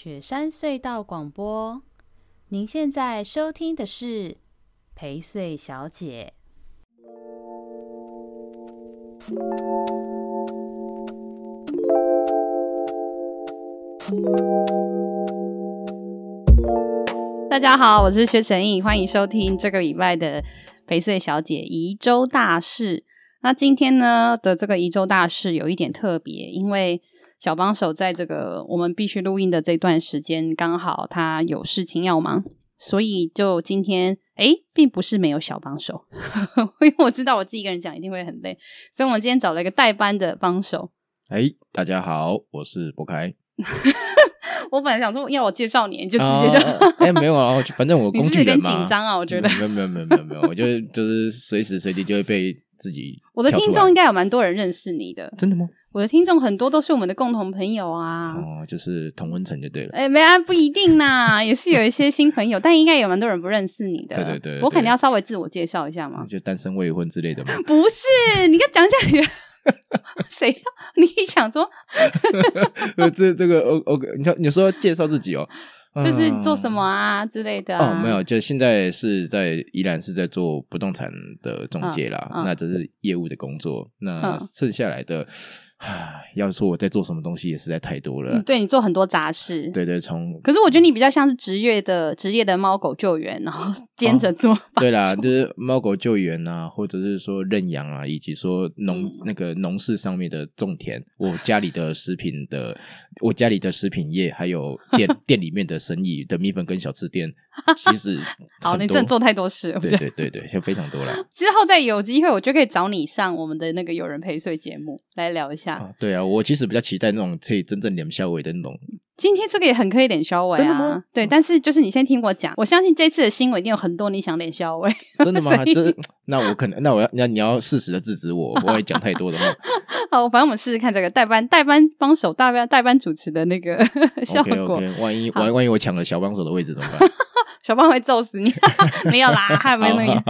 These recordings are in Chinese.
雪山隧道广播，您现在收听的是陪睡小姐。大家好，我是薛成义，欢迎收听这个礼拜的陪睡小姐宜周大事。那今天呢的这个宜周大事有一点特别，因为小帮手在这个我们必须录音的这段时间，刚好他有事情要忙，所以就今天诶，并不是没有小帮手，因为我知道我自己一个人讲一定会很累，所以我们今天找了一个代班的帮手。诶，大家好，我是博凯。我本来想说要我介绍你，你就直接就哎、哦，没有啊，反正我 工具人嘛。有点紧张啊，我觉得。没有没有没有没有没有，我就就是随时随地就会被自己。我的听众应该有蛮多人认识你的。真的吗？我的听众很多都是我们的共同朋友啊。哦，就是同温层就对了。哎，没啊，不一定呐，也是有一些新朋友，但应该有蛮多人不认识你的。对对对，对，我肯定要稍微自我介绍一下嘛。就单身未婚之类的嘛？不是，你该讲一下你的。谁要？你想说？这这个 O O K，你说你说介绍自己哦，就是做什么啊之类的、啊、哦，没有，就现在是在依然是在做不动产的中介啦，嗯嗯、那这是业务的工作，那剩下来的。唉，要说我在做什么东西也实在太多了。嗯、对，你做很多杂事，对对，从可是我觉得你比较像是职业的职业的猫狗救援，然后兼着做、哦。对啦，就是猫狗救援啊，或者是说认养啊，以及说农、嗯、那个农事上面的种田，我家里的食品的，我家里的食品业，还有店 店里面的生意的米粉跟小吃店，其实好，你真的做太多事了。对对对对，就非常多了。之后再有机会，我就可以找你上我们的那个有人陪睡节目来聊一下。啊，对啊，我其实比较期待那种可以真正聊下尾的那种。今天这个也很可以脸消委啊，真的吗？对，但是就是你先听我讲，我相信这次的新闻一定有很多你想脸消委。真的吗？这那我可能，那我要那你要适时的制止我，不会讲太多的话。好，反正我们试试看这个代班代班帮手代班代班主持的那个效果。Okay, okay. 万一万万一我抢了小帮手的位置怎么办？小帮会揍死你！没有啦，还有没有那个。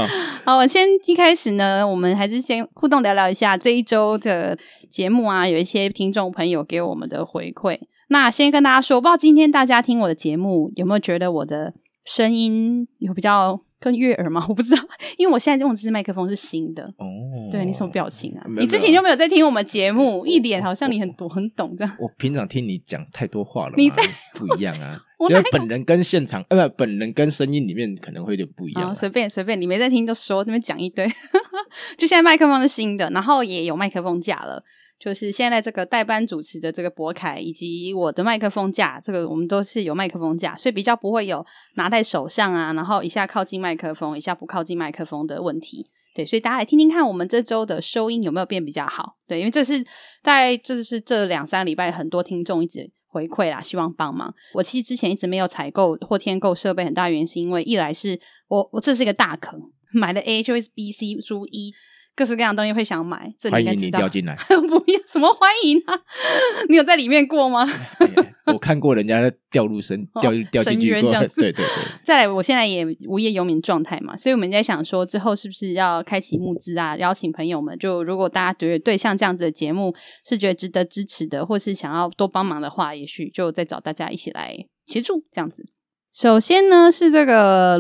好，我先一开始呢，我们还是先互动聊聊一下这一周的节目啊，有一些听众朋友给我们的回馈。那先跟大家说，我不知道今天大家听我的节目有没有觉得我的声音有比较。更悦耳吗？我不知道，因为我现在用的这支麦克风是新的。哦，对，你什么表情啊？你之前就没有在听我们节目，一脸好像你很懂很懂这样。我平常听你讲太多话了，你在不一样啊。因为本人跟现场，呃，不，本人跟声音里面可能会有点不一样。随便随便，你没在听就说，那边讲一堆。就现在麦克风是新的，然后也有麦克风架了。就是现在这个代班主持的这个博凯，以及我的麦克风架，这个我们都是有麦克风架，所以比较不会有拿在手上啊，然后一下靠近麦克风，一下不靠近麦克风的问题。对，所以大家来听听看，我们这周的收音有没有变比较好？对，因为这是大概这是这两三礼拜很多听众一直回馈啦，希望帮忙。我其实之前一直没有采购或添购设备，很大原因是因为一来是我我这是一个大坑，买了 A 就会 B、C 输 E。各式各样的东西会想买，这你应该知道。欢迎你掉进来，不要什么欢迎啊！你有在里面过吗？我看过人家掉入深掉掉进去过，对对对。再来，我现在也无业游民状态嘛，所以我们在想说，之后是不是要开启募资啊？邀请朋友们，就如果大家觉得对像这样子的节目是觉得值得支持的，或是想要多帮忙的话，也许就再找大家一起来协助这样子。首先呢，是这个。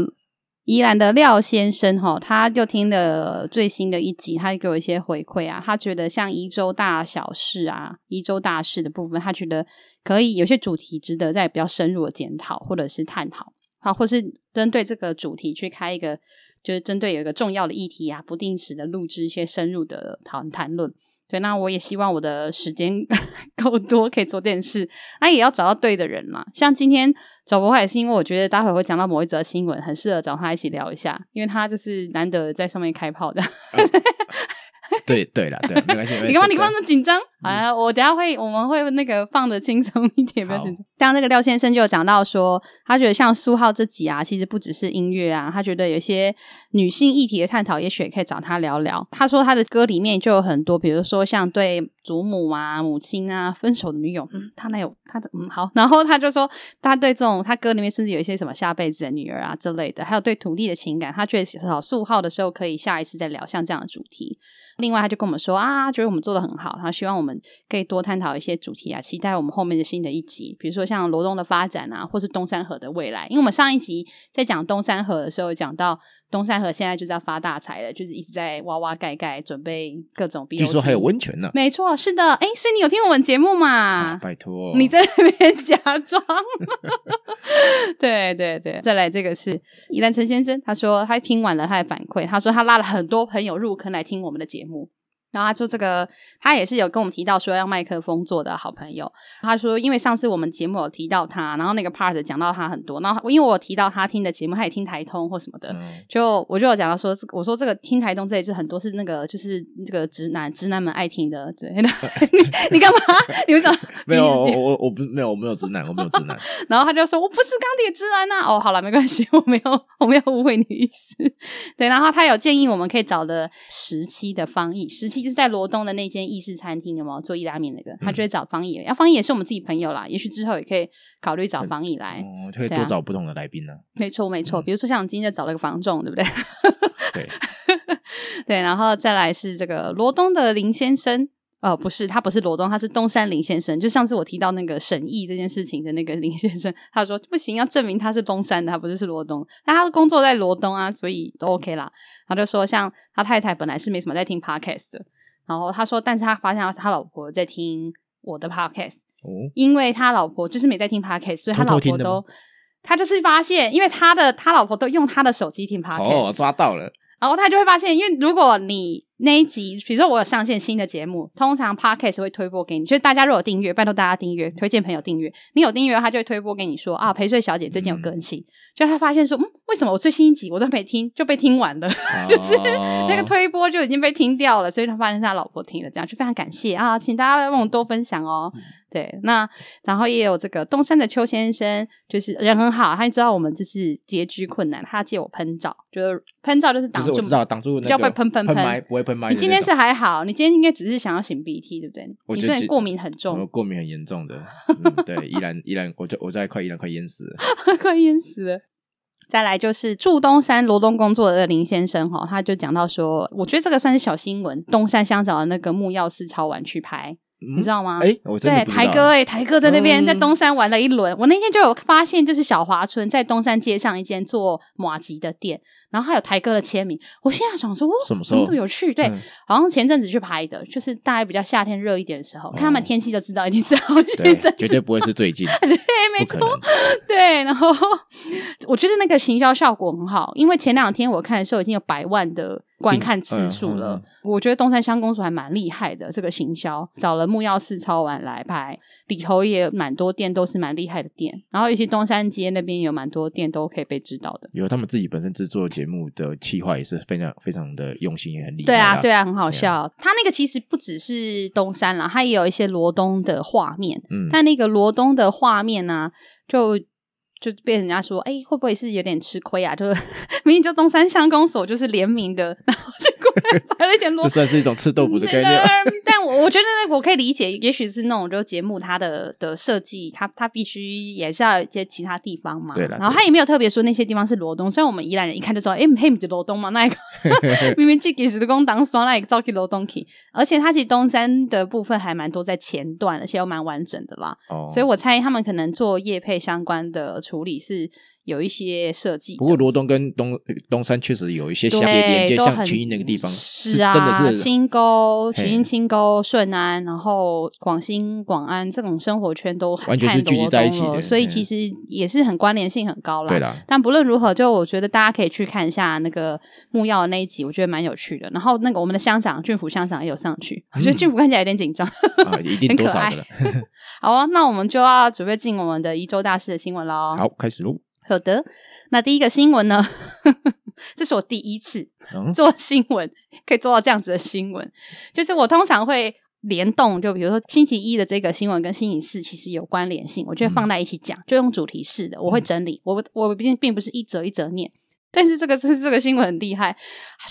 宜兰的廖先生哈，他就听了最新的一集，他给我一些回馈啊。他觉得像宜州大小事啊，宜州大事的部分，他觉得可以有些主题值得再比较深入的检讨或者是探讨，好，或是针对这个主题去开一个，就是针对有一个重要的议题啊，不定时的录制一些深入的讨谈论。对，那我也希望我的时间 够多，可以做电视。那也要找到对的人嘛。像今天找博海，是因为我觉得待会会讲到某一则新闻，很适合找他一起聊一下，因为他就是难得在上面开炮的。啊 对对了，对，没关系。你干嘛？你干嘛那么紧张？啊，我等下会，我们会那个放的轻松一点，不要紧张。像那个廖先生就有讲到说，他觉得像苏浩这集啊，其实不只是音乐啊，他觉得有些女性议题的探讨，也许也可以找他聊聊。他说他的歌里面就有很多，比如说像对祖母啊、母亲啊、分手的女友，嗯，他那有他的嗯好，然后他就说他对这种他歌里面甚至有一些什么下辈子的女儿啊之类的，还有对土地的情感，他觉得找苏浩的时候可以下一次再聊像这样的主题。另外，他就跟我们说啊，觉得我们做的很好，他希望我们。们可以多探讨一些主题啊，期待我们后面的新的一集，比如说像罗东的发展啊，或是东山河的未来。因为我们上一集在讲东山河的时候，讲到东山河现在就是要发大财了，就是一直在挖挖盖盖，准备各种。据说还有温泉呢。没错，是的，哎，所以你有听我们节目嘛？啊、拜托，你在那边假装。对对对，再来这个是宜兰陈先生，他说他听完了，他的反馈，他说他拉了很多朋友入坑来听我们的节目。然后他说这个，他也是有跟我们提到说要麦克风做的好朋友。他说，因为上次我们节目有提到他，然后那个 part 讲到他很多，然后因为我提到他听的节目，他也听台通或什么的，嗯、就我就有讲到说，我说这个听台通这里就很多是那个就是这个直男直男们爱听的，对。你你干嘛？你为什么？没有，我我我不没有，我没有直男，我没有直男。然后他就说，我不是钢铁直男呐。哦，好了，没关系，我没有我没有误会你的意思。对，然后他有建议我们可以找的时期的翻译时期。就是在罗东的那间意式餐厅，有没有做意拉面那个？他就会找方毅，要、嗯啊、方毅也是我们自己朋友啦。也许之后也可以考虑找方毅来，嗯，就会多找不同的来宾呢、啊。没错，没错。比如说像今天就找了个房仲，对不对？对，对。然后再来是这个罗东的林先生，哦，不是，他不是罗东，他是东山林先生。就上次我提到那个审议这件事情的那个林先生，他说不行，要证明他是东山的，他不是是罗东，但他工作在罗东啊，所以都 OK 啦。他就说，像他太太本来是没什么在听 Podcast 的。然后他说，但是他发现他老婆在听我的 podcast，哦，因为他老婆就是没在听 podcast，所以他老婆都，他就是发现，因为他的他老婆都用他的手机听 podcast，哦，抓到了。然后他就会发现，因为如果你那一集，比如说我有上线新的节目，通常 Podcast 会推播给你，就是大家如果有订阅，拜托大家订阅，推荐朋友订阅。你有订阅，他就会推播给你说啊，陪睡小姐最近有更新，嗯、就他发现说，嗯，为什么我最新一集我都没听就被听完了，哦、就 是那个推播就已经被听掉了，所以他发现是他老婆听了，这样就非常感谢啊，请大家帮我多分享哦。嗯对，那然后也有这个东山的邱先生，就是人很好，他知道我们这是拮据困难，他借我喷罩，就是喷罩就是挡住，知道挡住，就要被喷喷喷，不会喷麦。你今天是还好，你今天应该只是想要擤鼻涕，对不对？你这过敏很重，过敏很严重的，嗯、对，依然依然，我就我在快依然快淹死了，快淹死了。再来就是住东山罗东工作的林先生哈，他就讲到说，我觉得这个算是小新闻，东山乡找的那个木曜四超玩去拍。你知道吗？哎、欸，我真的对，台哥哎、欸，台哥在那边、嗯、在东山玩了一轮。我那天就有发现，就是小华村在东山街上一间做马吉的店。然后还有台哥的签名，我现在想说，哦，什么时候这么有趣？对，嗯、好像前阵子去拍的，就是大概比较夏天热一点的时候，哦、看他们天气就知道，一定知道对，绝对不会是最近，对，没错，对。然后我觉得那个行销效果很好，因为前两天我看的时候已经有百万的观看次数了。嗯嗯嗯、我觉得东山乡公主还蛮厉害的，这个行销找了木曜四超玩来拍，里头也蛮多店都是蛮厉害的店，然后尤其东山街那边有蛮多店都可以被知道的，有他们自己本身制作。节目的企划也是非常非常的用心，也很厉害。对啊，对啊，很好笑。啊、他那个其实不只是东山啦，他也有一些罗东的画面。嗯，他那个罗东的画面呢、啊，就。就被人家说，哎、欸，会不会是有点吃亏啊？就是 明明就东山乡公所就是联名的，然后就过来摆了一点罗，这算是一种吃豆腐的概念。但我 我觉得我可以理解，也许是那种就节目它的的设计，它它必须也是要一些其他地方嘛。对了，然后他也没有特别说那些地方是罗东，虽然我们宜兰人一看就知道，哎、欸，嘿，不是罗东嘛，那一个 明明自己是工当双，那一个照去罗东去，而且它其实东山的部分还蛮多在前段，而且又蛮完整的啦。哦，所以我猜他们可能做业配相关的。处理是有一些设计，不过罗东跟东东山确实有一些相接连接，像群英那个地方是啊，真的是清沟、群英、清沟、顺安，然后广兴、广安这种生活圈都完全是聚集在一起的，所以其实也是很关联性很高啦。对啦，但不论如何，就我觉得大家可以去看一下那个木曜的那一集，我觉得蛮有趣的。然后那个我们的乡长俊府乡长也有上去，我觉得俊府看起来有点紧张，啊，一定 多少的了。好啊，那我们就要准备进我们的一周大事的新闻喽。好，开始喽。好的，那第一个新闻呢？这是我第一次做新闻，嗯、可以做到这样子的新闻。就是我通常会联动，就比如说星期一的这个新闻跟星期四其实有关联性，我就会放在一起讲，嗯、就用主题式的，我会整理。嗯、我我毕竟并不是一则一则念，但是这个是这个新闻很厉害。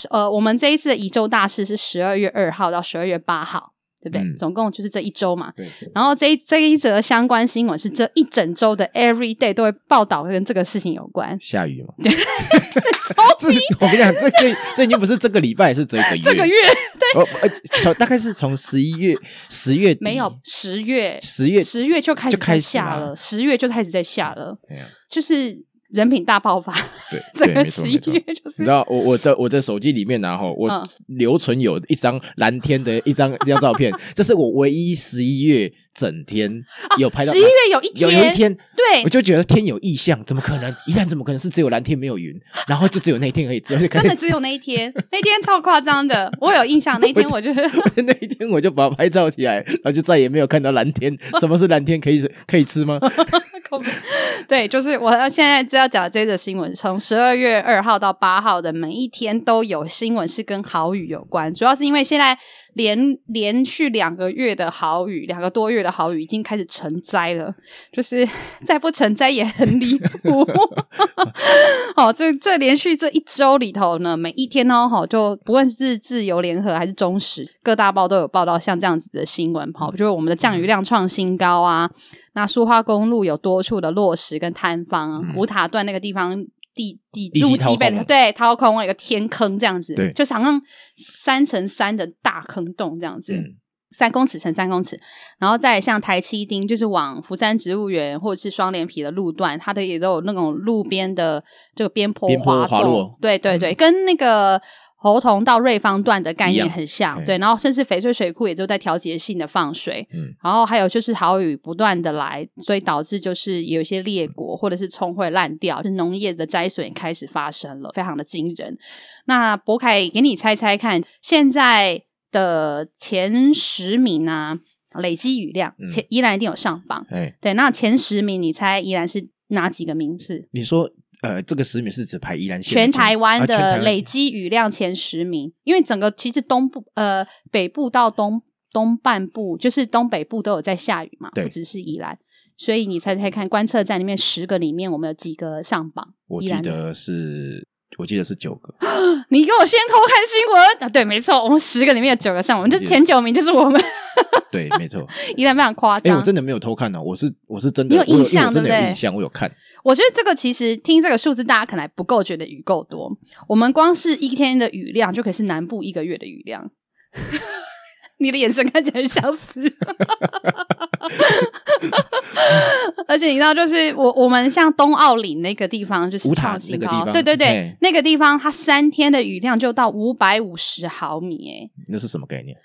呃，我们这一次的宇宙大事是十二月二号到十二月八号。对对不对？嗯总共就是这一周嘛。对。然后这一这一则相关新闻是这一整周的 every day 都会报道跟这个事情有关。下雨嘛？对。这我跟你讲，这这这已经不是这个礼拜，是这个月。这个月对。哦大概是从十一月十月底没有十月十月十月就开始在下了，十月就开始在下了。对啊。就是。人品大爆发，对，整个十一月就是。你知道我我的我的手机里面然后我留存有一张蓝天的一张这张照片，这是我唯一十一月整天有拍到。十一月有一天，有一天，对，我就觉得天有异象，怎么可能？一旦怎么可能是只有蓝天没有云？然后就只有那一天而已，真的只有那一天，那天超夸张的，我有印象。那一天 我就那一天我就把它拍照起来，然后就再也没有看到蓝天。什么是蓝天？可以可以吃吗？对，就是我要现在就要讲这则新闻，从十二月二号到八号的每一天都有新闻是跟豪雨有关，主要是因为现在连连续两个月的豪雨，两个多月的豪雨已经开始成灾了，就是 再不成灾也很离谱。好，这这连续这一周里头呢，每一天哦，好，就不论是自由联合还是中时，各大报都有报道像这样子的新闻，好，就是我们的降雨量创新高啊。那苏花公路有多处的落石跟坍方，五、嗯、塔段那个地方地地路基被对掏空了一个天坑这样子，对，就好像三乘三的大坑洞这样子，嗯、三公尺乘三公尺，然后再像台七丁，就是往福山植物园或者是双连皮的路段，它的也都有那种路边的这个边坡滑动，坡对对对，嗯、跟那个。猴硐到瑞芳段的概念很像，对，然后甚至翡翠水库也都在调节性的放水，嗯，然后还有就是好雨不断的来，所以导致就是有一些裂果或者是葱会烂掉，就是农业的灾损也开始发生了，非常的惊人。那博凯给你猜猜看，现在的前十名啊，累积雨量，前依然一定有上榜，哎，对，那前十名你猜依然是哪几个名次？你说。呃，这个十名是指排宜兰县全台湾的累积雨量前十名，啊、因为整个其实东部呃北部到东东半部，就是东北部都有在下雨嘛，对不只是宜兰，所以你猜猜看，观测站里面十个里面，我们有几个上榜？我记得是，我记得是九个。你给我先偷看新闻啊？对，没错，我们十个里面有九个上榜，就前九名就是我们。对，没错，依然非常夸张。哎，我真的没有偷看呢、哦，我是我是真的，你有印象对不对？真的有印象，我有看。我觉得这个其实听这个数字，大家可能还不够觉得雨够多。我们光是一天的雨量，就可以是南部一个月的雨量。你的眼神看起来很想死。而且你知道，就是我我们像东澳岭那个地方，就是创新高，对对对，那个地方它三天的雨量就到五百五十毫米，诶那是什么概念？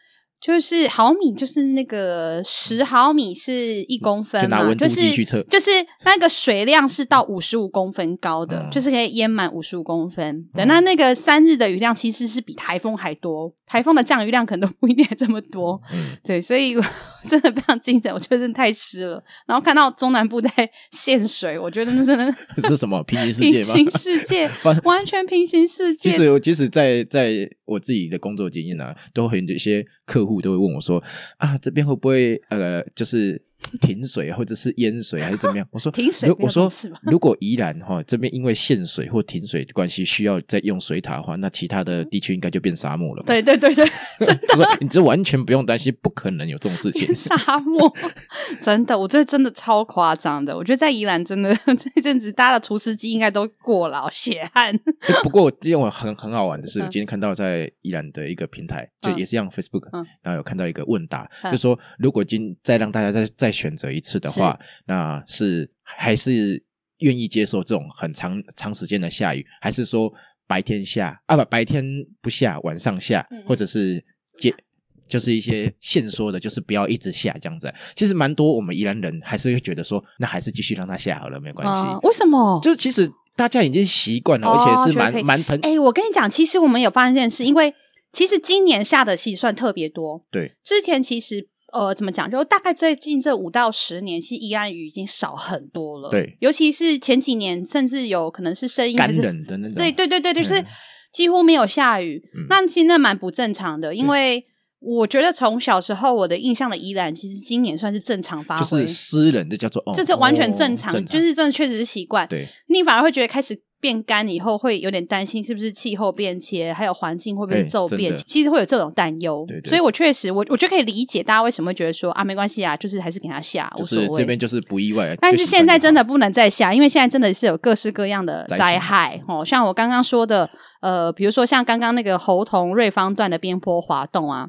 就是毫米，就是那个十毫米是一公分嘛，就，就是就是那个水量是到五十五公分高的，嗯、就是可以淹满五十五公分。对，那那个三日的雨量其实是比台风还多，台风的降雨量可能都不一定这么多。嗯，对，所以 真的非常惊人，我觉得真的太湿了。然后看到中南部在限水，我觉得那真的 是什么平行世界吗？平行世界，完全平行世界。其实，即使在在我自己的工作经验呢、都很有一些客户。都会问我说：“啊，这边会不会呃，就是？”停水或者是淹水还是怎么样？我说停水。我说如果宜兰哈这边因为限水或停水的关系需要再用水塔的话，那其他的地区应该就变沙漠了。对对对对，他 说你这完全不用担心，不可能有这种事情。沙漠 真的，我觉得真的超夸张的。我觉得在宜兰真的 这一阵子，大家的除湿机应该都过劳血汗。不过因为我很很好玩的是，我今天看到在宜兰的一个平台，就也是用 Facebook，然后有看到一个问答，就说如果今再让大家再再。选择一次的话，是那是还是愿意接受这种很长长时间的下雨，还是说白天下啊不白天不下，晚上下，嗯、或者是接就是一些限缩的，就是不要一直下这样子。其实蛮多我们宜兰人还是会觉得说，那还是继续让它下好了，没关系。呃、为什么？就是其实大家已经习惯了，哦、而且是蛮蛮疼。哎，我跟你讲，其实我们有发现一件事，因为其实今年下的其实算特别多。对，之前其实。呃，怎么讲？就大概最近这五到十年，其实宜兰雨已经少很多了。对，尤其是前几年，甚至有可能是声音干冷的那种。对对对对，就是几乎没有下雨。嗯、那其实那蛮不正常的，因为我觉得从小时候我的印象的宜兰，其实今年算是正常发挥，就是私人的叫做，这就完全正常，哦、正常就是真的确实是习惯。对，你反而会觉得开始。变干以后，会有点担心是不是气候变迁，还有环境会不会骤变，欸、其实会有这种担忧。对对对，所以我确实，我我就可以理解大家为什么会觉得说啊，没关系啊，就是还是给他下，就是这边就是不意外。但是现在真的不能再下，因为现在真的是有各式各样的灾害哦，像我刚刚说的，呃，比如说像刚刚那个侯同瑞芳段的边坡滑动啊。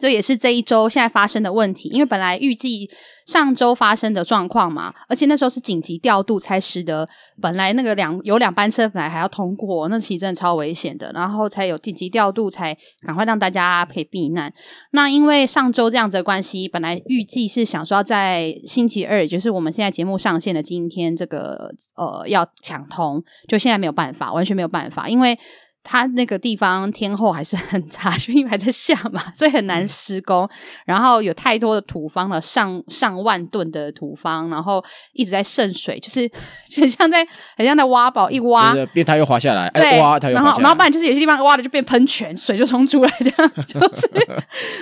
这也是这一周现在发生的问题，因为本来预计上周发生的状况嘛，而且那时候是紧急调度，才使得本来那个两有两班车本来还要通过，那其实真的超危险的，然后才有紧急调度，才赶快让大家可以避难。那因为上周这样子的关系，本来预计是想说要在星期二，也就是我们现在节目上线的今天，这个呃要抢通，就现在没有办法，完全没有办法，因为。它那个地方天候还是很差，就 因为还在下嘛，所以很难施工。然后有太多的土方了，上上万吨的土方，然后一直在渗水，就是 就很像在很像在挖宝，一挖，就是变它又滑下来，对，哎、挖它又滑下来，然后然后不然就是有些地方挖的就变喷泉，水就冲出来这样，就是。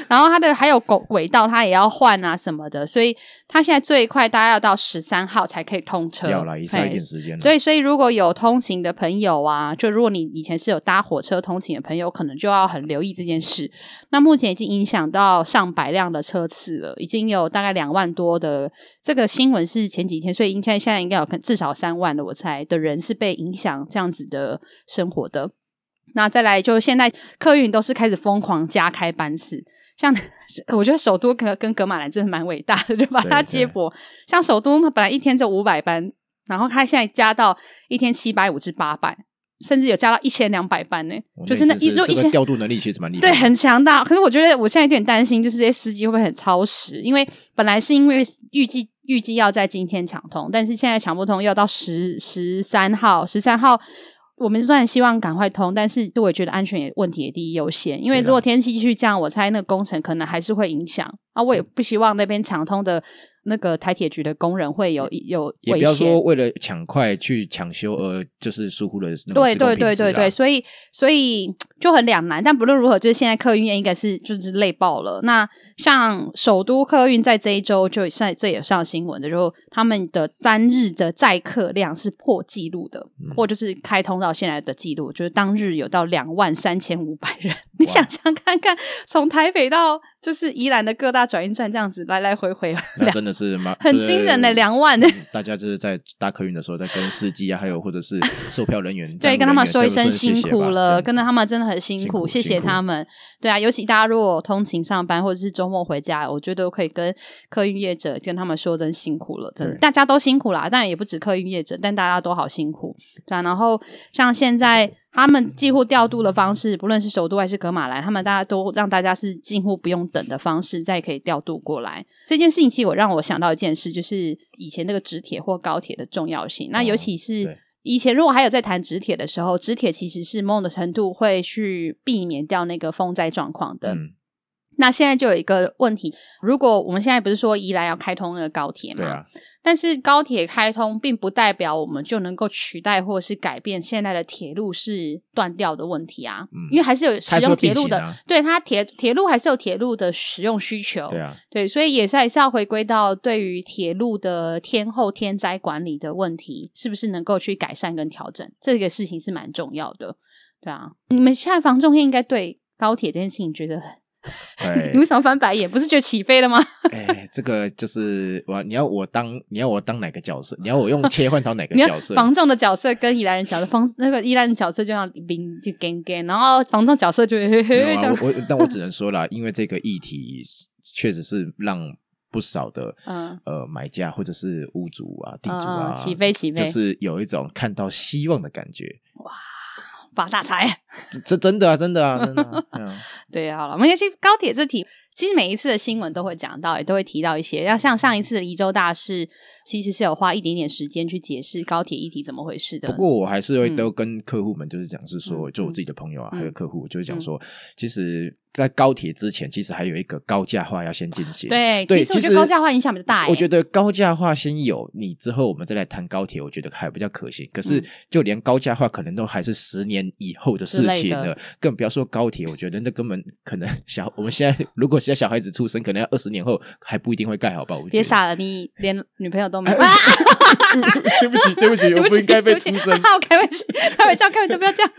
然后它的还有轨轨道，它也要换啊什么的，所以它现在最快大概要到十三号才可以通车，要了，一下一点时间。对，所以如果有通勤的朋友啊，就如果你以前是有搭火车通勤的朋友，可能就要很留意这件事。那目前已经影响到上百辆的车次了，已经有大概两万多的。这个新闻是前几天，所以应该现在应该有至少三万的，我猜的人是被影响这样子的生活的。那再来，就现在客运都是开始疯狂加开班次，像我觉得首都跟跟格马兰真的蛮伟大的，就把它接驳。像首都本来一天就五百班，然后它现在加到一天七百五至八百。甚至有加到一千两百班呢，就是那一路一千调度能力其实蛮厉害，对，很强大。可是我觉得我现在有点担心，就是这些司机会不会很超时？因为本来是因为预计预计要在今天抢通，但是现在抢不通，要到十十三号，十三号。我们虽然希望赶快通，但是对我觉得安全也问题也第一优先。因为如果天气继续这样，我猜那个工程可能还是会影响啊。我也不希望那边抢通的。那个台铁局的工人会有有，也不要说为了抢快去抢修而就是疏忽了那对对对对对，所以所以就很两难。但不论如何，就是现在客运业应该是就是累爆了。那像首都客运在这一周就上这也上新闻的，就他们的单日的载客量是破纪录的，嗯、或就是开通到现在的记录，就是当日有到两万三千五百人。你想想看看，从台北到就是宜兰的各大转运站这样子来来回回，那真的是蛮很惊人的两万、嗯。大家就是在搭客运的时候，在跟司机啊，还有或者是售票人员，对，跟他们说一声辛苦了，跟着他们真的很辛苦，辛苦谢谢他们。对啊，尤其大家如果通勤上班或者是周末回家，我觉得可以跟客运业者跟他们说真辛苦了，真的，大家都辛苦啦。当然也不止客运业者，但大家都好辛苦。对啊，然后像现在。他们几乎调度的方式，不论是首都还是格马兰，他们大家都让大家是近乎不用等的方式，再可以调度过来。这件事情其实我让我想到一件事，就是以前那个直铁或高铁的重要性。那尤其是以前如果还有在谈直铁的时候，直铁其实是某种程度会去避免掉那个风灾状况的。嗯。那现在就有一个问题，如果我们现在不是说宜兰要开通那个高铁吗？但是高铁开通，并不代表我们就能够取代或是改变现在的铁路是断掉的问题啊。嗯，因为还是有使用铁路的，啊、对它铁铁路还是有铁路的使用需求。对啊，对，所以也是还是要回归到对于铁路的天后天灾管理的问题，是不是能够去改善跟调整？这个事情是蛮重要的。对啊，你们现在房仲业应该对高铁这件事情觉得很。你为什么翻白眼？不是觉得起飞了吗？哎，这个就是我，你要我当，你要我当哪个角色？你要我用 切换到哪个角色？房仲的角色跟宜兰人角色，方那个宜兰人角色就像冰就干干，然后房仲角色就嘿嘿嘿。我我但我只能说了，因为这个议题确实是让不少的嗯呃买家或者是屋主啊地主啊起飞起飞，就是有一种看到希望的感觉哇。发大财，这真的啊，真的啊，真的 啊。对啊，好了，我们先去高铁这题，其实每一次的新闻都会讲到，也都会提到一些。要像上一次的宜州大事，其实是有花一点点时间去解释高铁议题怎么回事的。不过我还是会都跟客户们就是讲，是说，就我自己的朋友啊，还有客户，就是讲说，其实在高铁之前，其实还有一个高价化要先进行。对，对，其实我觉得高价化影响比较大。我觉得高价化先有，你之后我们再来谈高铁，我觉得还比较可行。可是，就连高价化可能都还是十年以后的事情了，更不要说高铁。我觉得那根本可能 小，我们现在如果现在小孩子出生，可能要二十年后还不一定会盖好吧？我别傻了，你连女朋友都没有。对不起，对不起，我不应该被出生。好，开玩笑，开玩笑，开玩笑，不要这样。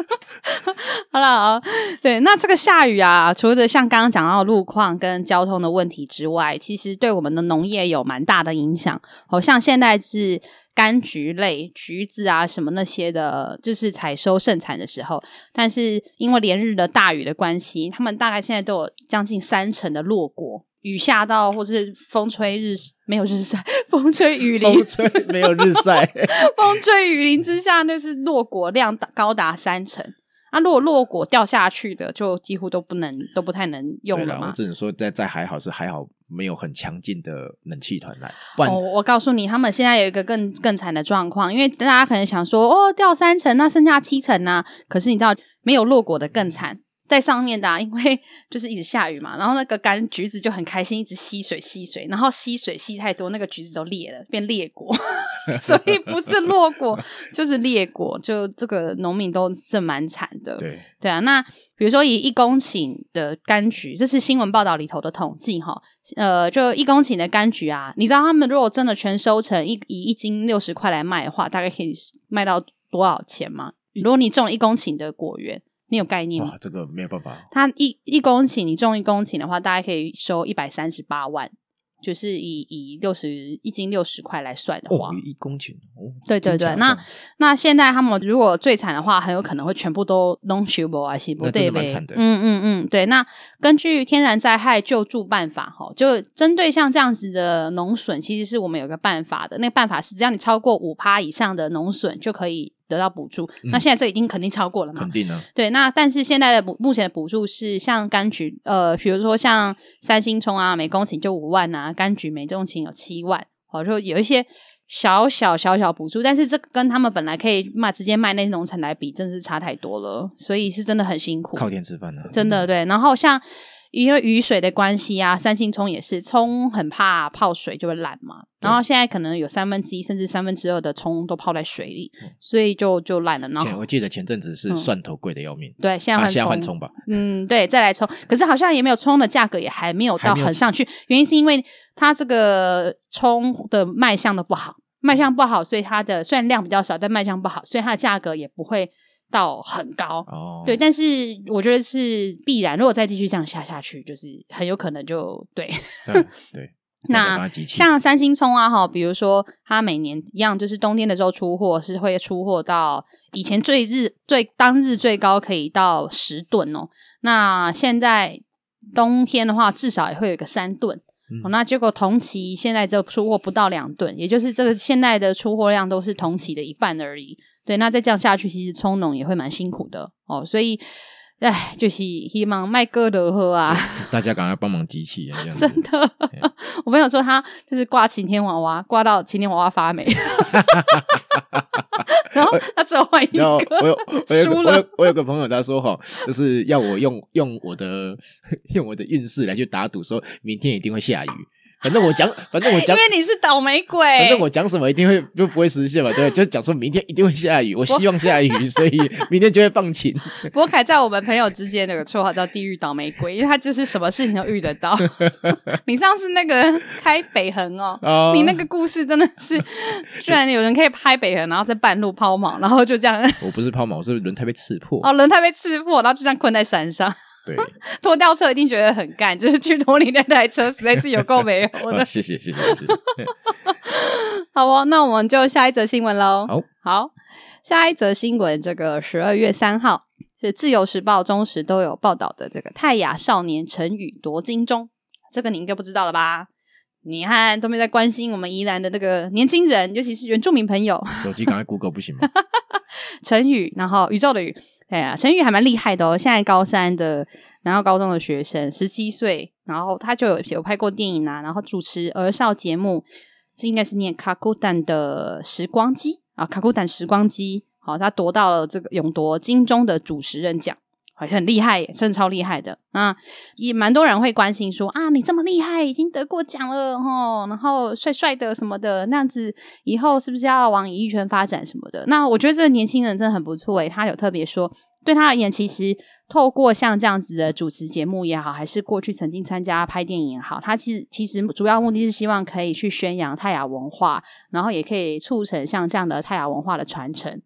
好了，好，对，那这个下雨啊。除了像刚刚讲到路况跟交通的问题之外，其实对我们的农业有蛮大的影响。好像现在是柑橘类、橘子啊什么那些的，就是采收盛产的时候。但是因为连日的大雨的关系，他们大概现在都有将近三成的落果。雨下到或是风吹日没有日晒，风吹雨淋，风吹没有日晒，风吹雨淋之下，那是落果量高达三成。那、啊、如果落果掉下去的，就几乎都不能，都不太能用了嘛。我只能说，在在还好是还好，没有很强劲的冷气团来。不然，哦、我告诉你，他们现在有一个更更惨的状况，因为大家可能想说，哦，掉三层，那剩下七层呢、啊？可是你知道，没有落果的更惨。在上面的、啊，因为 就是一直下雨嘛，然后那个柑橘子就很开心，一直吸水吸水，然后吸水吸太多，那个橘子都裂了，变裂果，所以不是落果就是裂果，就这个农民都是蛮惨的。对对啊，那比如说以一公顷的柑橘，这是新闻报道里头的统计哈，呃，就一公顷的柑橘啊，你知道他们如果真的全收成一以一斤六十块来卖的话，大概可以卖到多少钱吗？如果你种一公顷的果园。你有概念吗？这个没有办法。它一一公顷，你种一公顷的话，大概可以收一百三十八万，就是以以六十一斤六十块来算的话，哦，一公顷。哦，对对对，那那现在他们如果最惨的话，很有可能会全部都弄修不啊，是不？对，蛮惨的。嗯嗯嗯，对。那根据天然灾害救助办法，哈，就针对像这样子的农损，其实是我们有个办法的。那个办法是，只要你超过五趴以上的农损，就可以。得到补助，那现在这已经肯定超过了嘛？肯定啊。对，那但是现在的目前的补助是像柑橘，呃，比如说像三星葱啊，每公顷就五万啊，柑橘每公顷有七万，好，就有一些小小小小补助，但是这跟他们本来可以卖直接卖那些农产来比，真是差太多了，所以是真的很辛苦，靠天吃饭啊，真的对。然后像。因为雨水的关系啊，三星葱也是葱很怕泡水就会烂嘛。然后现在可能有三分之一甚至三分之二的葱都泡在水里，嗯、所以就就烂了。然后我记得前阵子是蒜头贵的要命，嗯、对，现在换、啊、现在换葱吧。嗯，对，再来葱，可是好像也没有葱的价格也还没有到很上去，原因是因为它这个葱的卖相的不好，卖相不好，所以它的虽然量比较少，但卖相不好，所以它的价格也不会。到很高哦，对，但是我觉得是必然。如果再继续这样下下去，就是很有可能就对。嗯、对，那像三星葱啊，哈，比如说它每年一样，就是冬天的时候出货是会出货到以前最日最当日最高可以到十吨哦。那现在冬天的话，至少也会有个三吨。嗯哦、那结果同期现在就出货不到两吨，也就是这个现在的出货量都是同期的一半而已。对，那再这样下去，其实葱农也会蛮辛苦的哦。所以，哎，就是希望卖哥的喝啊，大家赶快帮忙集气，真的，我朋友说他就是挂晴天娃娃，挂到晴天娃娃发霉，然后他只有换一个。我有，我有，我有，我有个朋友，他说哈，就是要我用用我的 用我的运势来去打赌，说明天一定会下雨。反正我讲，反正我讲，因为你是倒霉鬼。反正我讲什么一定会就不会实现嘛，对，就讲说明天一定会下雨，我希望下雨，所以 明天就会放晴。博凯在我们朋友之间有个绰号叫“地狱倒霉鬼”，因为他就是什么事情都遇得到。你上次那个开北横哦，哦，你那个故事真的是，居然有人可以拍北横，然后在半路抛锚，然后就这样。我不是抛锚，我是轮胎被刺破。哦，轮胎被刺破，然后就这样困在山上。对，拖吊车一定觉得很干，就是去拖你那台车实在是有够没有的。谢谢谢谢谢谢。好哦，那我们就下一则新闻喽。好，好，下一则新闻，这个十二月三号是自由时报、中时都有报道的这个泰雅少年陈宇夺金钟，这个你应该不知道了吧？你看都没在关心我们宜兰的那个年轻人，尤其是原住民朋友。手机赶快 Google 不行吗？陈宇，然后宇宙的宇。哎呀，陈宇还蛮厉害的哦。现在高三的，然后高中的学生，十七岁，然后他就有有拍过电影啊，然后主持儿少节目，这应该是念卡库丹的时光机啊，卡库丹时光机。好，他夺到了这个勇夺金钟的主持人奖。很厉害，真的超厉害的啊！也蛮多人会关心说啊，你这么厉害，已经得过奖了哦，然后帅帅的什么的，那样子以后是不是要往演艺圈发展什么的？那我觉得这个年轻人真的很不错诶，他有特别说，对他而言，其实透过像这样子的主持节目也好，还是过去曾经参加拍电影也好，他其实其实主要目的是希望可以去宣扬泰雅文化，然后也可以促成像这样的泰雅文化的传承。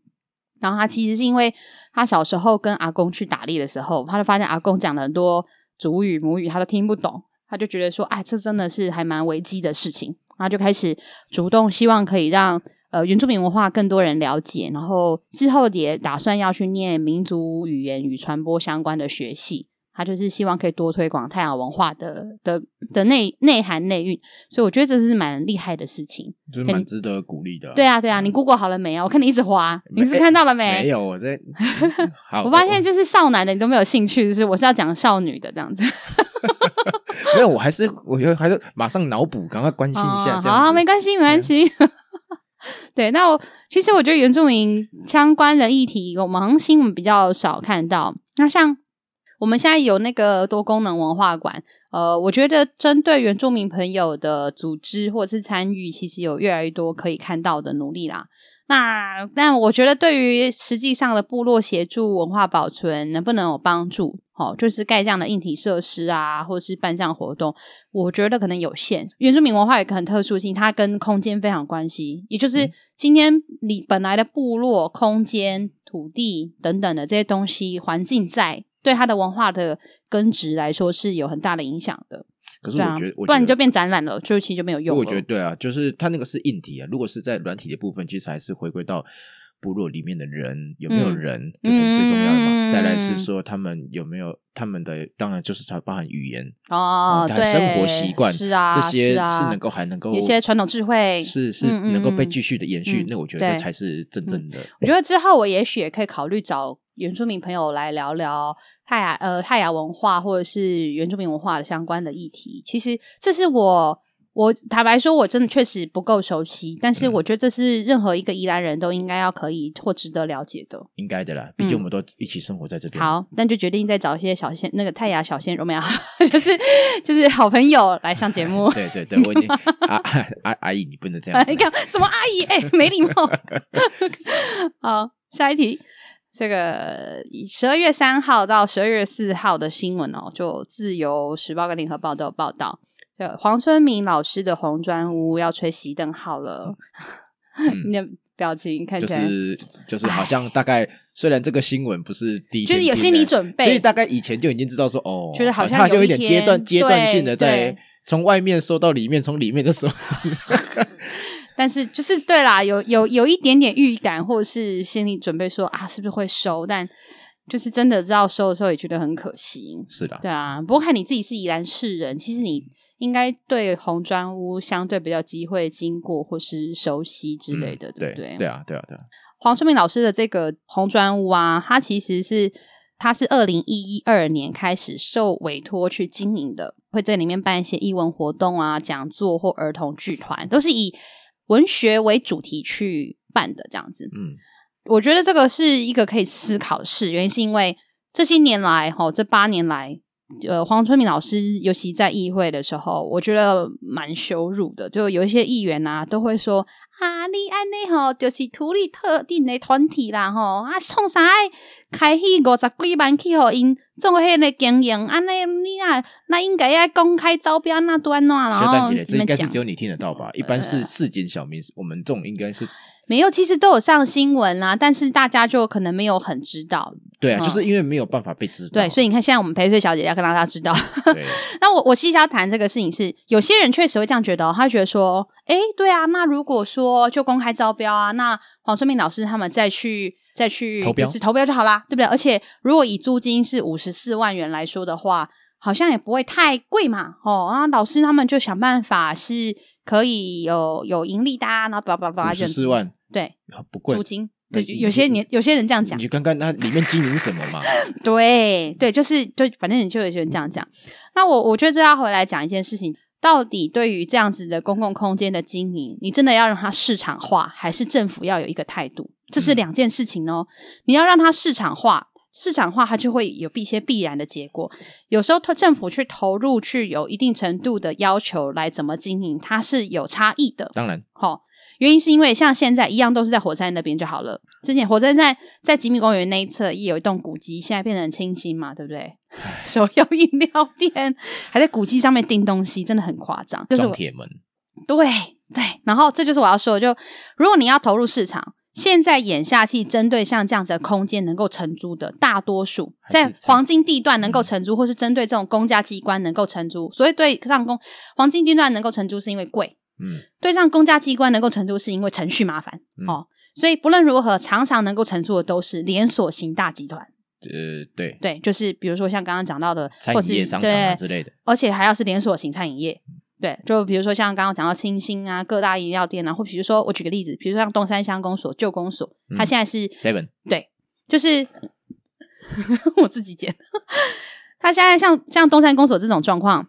然后他其实是因为他小时候跟阿公去打猎的时候，他就发现阿公讲了很多族语母语，他都听不懂，他就觉得说，哎，这真的是还蛮危机的事情。然后就开始主动希望可以让呃原住民文化更多人了解，然后之后也打算要去念民族语言与传播相关的学系。他就是希望可以多推广泰雅文化的的的内内涵内蕴，所以我觉得这是蛮厉害的事情，就是蛮值得鼓励的。对啊，对啊，你 Google 好了没啊？我看你一直滑，你是看到了没？没有，我在。好，我发现就是少男的你都没有兴趣，就是我是要讲少女的这样子。没有，我还是我觉得还是马上脑补，赶快关心一下。好，没关系，没关系。对，那我其实我觉得原住民相关的议题，我们好像新闻比较少看到。那像。我们现在有那个多功能文化馆，呃，我觉得针对原住民朋友的组织或者是参与，其实有越来越多可以看到的努力啦。那但我觉得对于实际上的部落协助文化保存能不能有帮助，哦，就是盖这样的硬体设施啊，或者是办这样活动，我觉得可能有限。原住民文化有一个很特殊性，它跟空间非常关系，也就是今天你本来的部落空间、土地等等的这些东西环境在。对他的文化的根植来说是有很大的影响的。可是我觉得，啊、不然你就变展览了，就其实就没有用了。我觉得对啊，就是它那个是硬体啊。如果是在软体的部分，其实还是回归到部落里面的人有没有人，嗯、这个是最重要的嘛。嗯、再来是说他们有没有他们的，当然就是它包含语言哦，对，生活习惯是啊，这些是能够还能够有些传统智慧是是能够被继续的延续。嗯、那我觉得这才是真正的。嗯、我觉得之后我也许也可以考虑找原住民朋友来聊聊。泰雅呃，泰雅文化或者是原住民文化的相关的议题，其实这是我我坦白说，我真的确实不够熟悉，但是我觉得这是任何一个宜兰人都应该要可以或值得了解的，应该的啦。毕竟我们都一起生活在这边。嗯、好，那就决定再找一些小鲜那个泰雅小鲜肉没有，就是就是好朋友来上节目。对对对，我已经 阿阿阿姨，你不能这样子。你看什么阿姨？哎、欸，没礼貌。好，下一题。这个十二月三号到十二月四号的新闻哦，就自由时报跟联合报都有报道。就黄春明老师的红砖屋要吹熄灯号了，嗯、你的表情看起来。就是就是好像大概，唉虽然这个新闻不是第一天，就是有心理准备，所以大概以前就已经知道说哦，觉得好像他就有一点阶段阶段性的在从外面收到里面，从里面的时候。但是就是对啦，有有有一点点预感，或者是心理准备说啊，是不是会收？但就是真的知道收的时候，也觉得很可惜。是的，对啊。不过看你自己是宜兰市人，其实你应该对红砖屋相对比较机会经过或是熟悉之类的，嗯、对不对？对，啊，对啊，对啊。黄春明老师的这个红砖屋啊，他其实是他是二零一二年开始受委托去经营的，会在里面办一些艺文活动啊、讲座或儿童剧团，都是以。文学为主题去办的这样子，嗯，我觉得这个是一个可以思考的事。原因是因为这些年来，哈，这八年来，呃，黄春明老师尤其在议会的时候，我觉得蛮羞辱的。就有一些议员啊，都会说啊，你安尼吼，就是土地特定的团体啦，吼啊，创啥爱开起五十几万去互因做迄个经营，安尼你啊，那应该要公开招标那端呐，然后这应该是只有你听得到吧？一般是市井小民，我们这种应该是。没有，其实都有上新闻啦，但是大家就可能没有很知道。对啊，嗯、就是因为没有办法被知道。对，所以你看，现在我们陪睡小姐要跟大家知道。对。那我我其实要谈这个事情是，有些人确实会这样觉得，他觉得说，哎，对啊，那如果说就公开招标啊，那黄春明老师他们再去再去投标，就是投标就好啦，对不对？而且如果以租金是五十四万元来说的话，好像也不会太贵嘛。哦啊，老师他们就想办法是可以有有盈利的，啊，然后叭叭叭，五十四万。对，不贵。租金，对，有些年有些人这样讲。你去看看那里面经营什么嘛？对对，就是就反正你就有些人这样讲。那我我觉得这要回来讲一件事情，到底对于这样子的公共空间的经营，你真的要让它市场化，还是政府要有一个态度？这是两件事情哦。嗯、你要让它市场化，市场化，它就会有一些必然的结果。有时候，特政府去投入去有一定程度的要求来怎么经营，它是有差异的。当然，齁，原因是因为像现在一样都是在火车站那边就好了。之前火车站在吉米公园那一侧也有一栋古迹，现在变成很清新嘛，对不对？手摇饮料店还在古迹上面订东西，真的很夸张。就是装铁门，对对。然后这就是我要说的，就如果你要投入市场。现在眼下去针对像这样子的空间能够承租的大多数，在黄金地段能够承租，或是针对这种公家机关能够承租。所以对上公黄金地段能够承租是因为贵，嗯，对上公家机关能够承租是因为程序麻烦，嗯、哦。所以不论如何，常常能够承租的都是连锁型大集团。呃，对对，就是比如说像刚刚讲到的餐饮业、商场啊之类的，而且还要是连锁型餐饮业。对，就比如说像刚刚讲到清新啊，各大饮料店啊，或比如说我举个例子，比如说像东山乡公所旧公所，它现在是 seven，对，就是 我自己剪。它现在像像东山公所这种状况，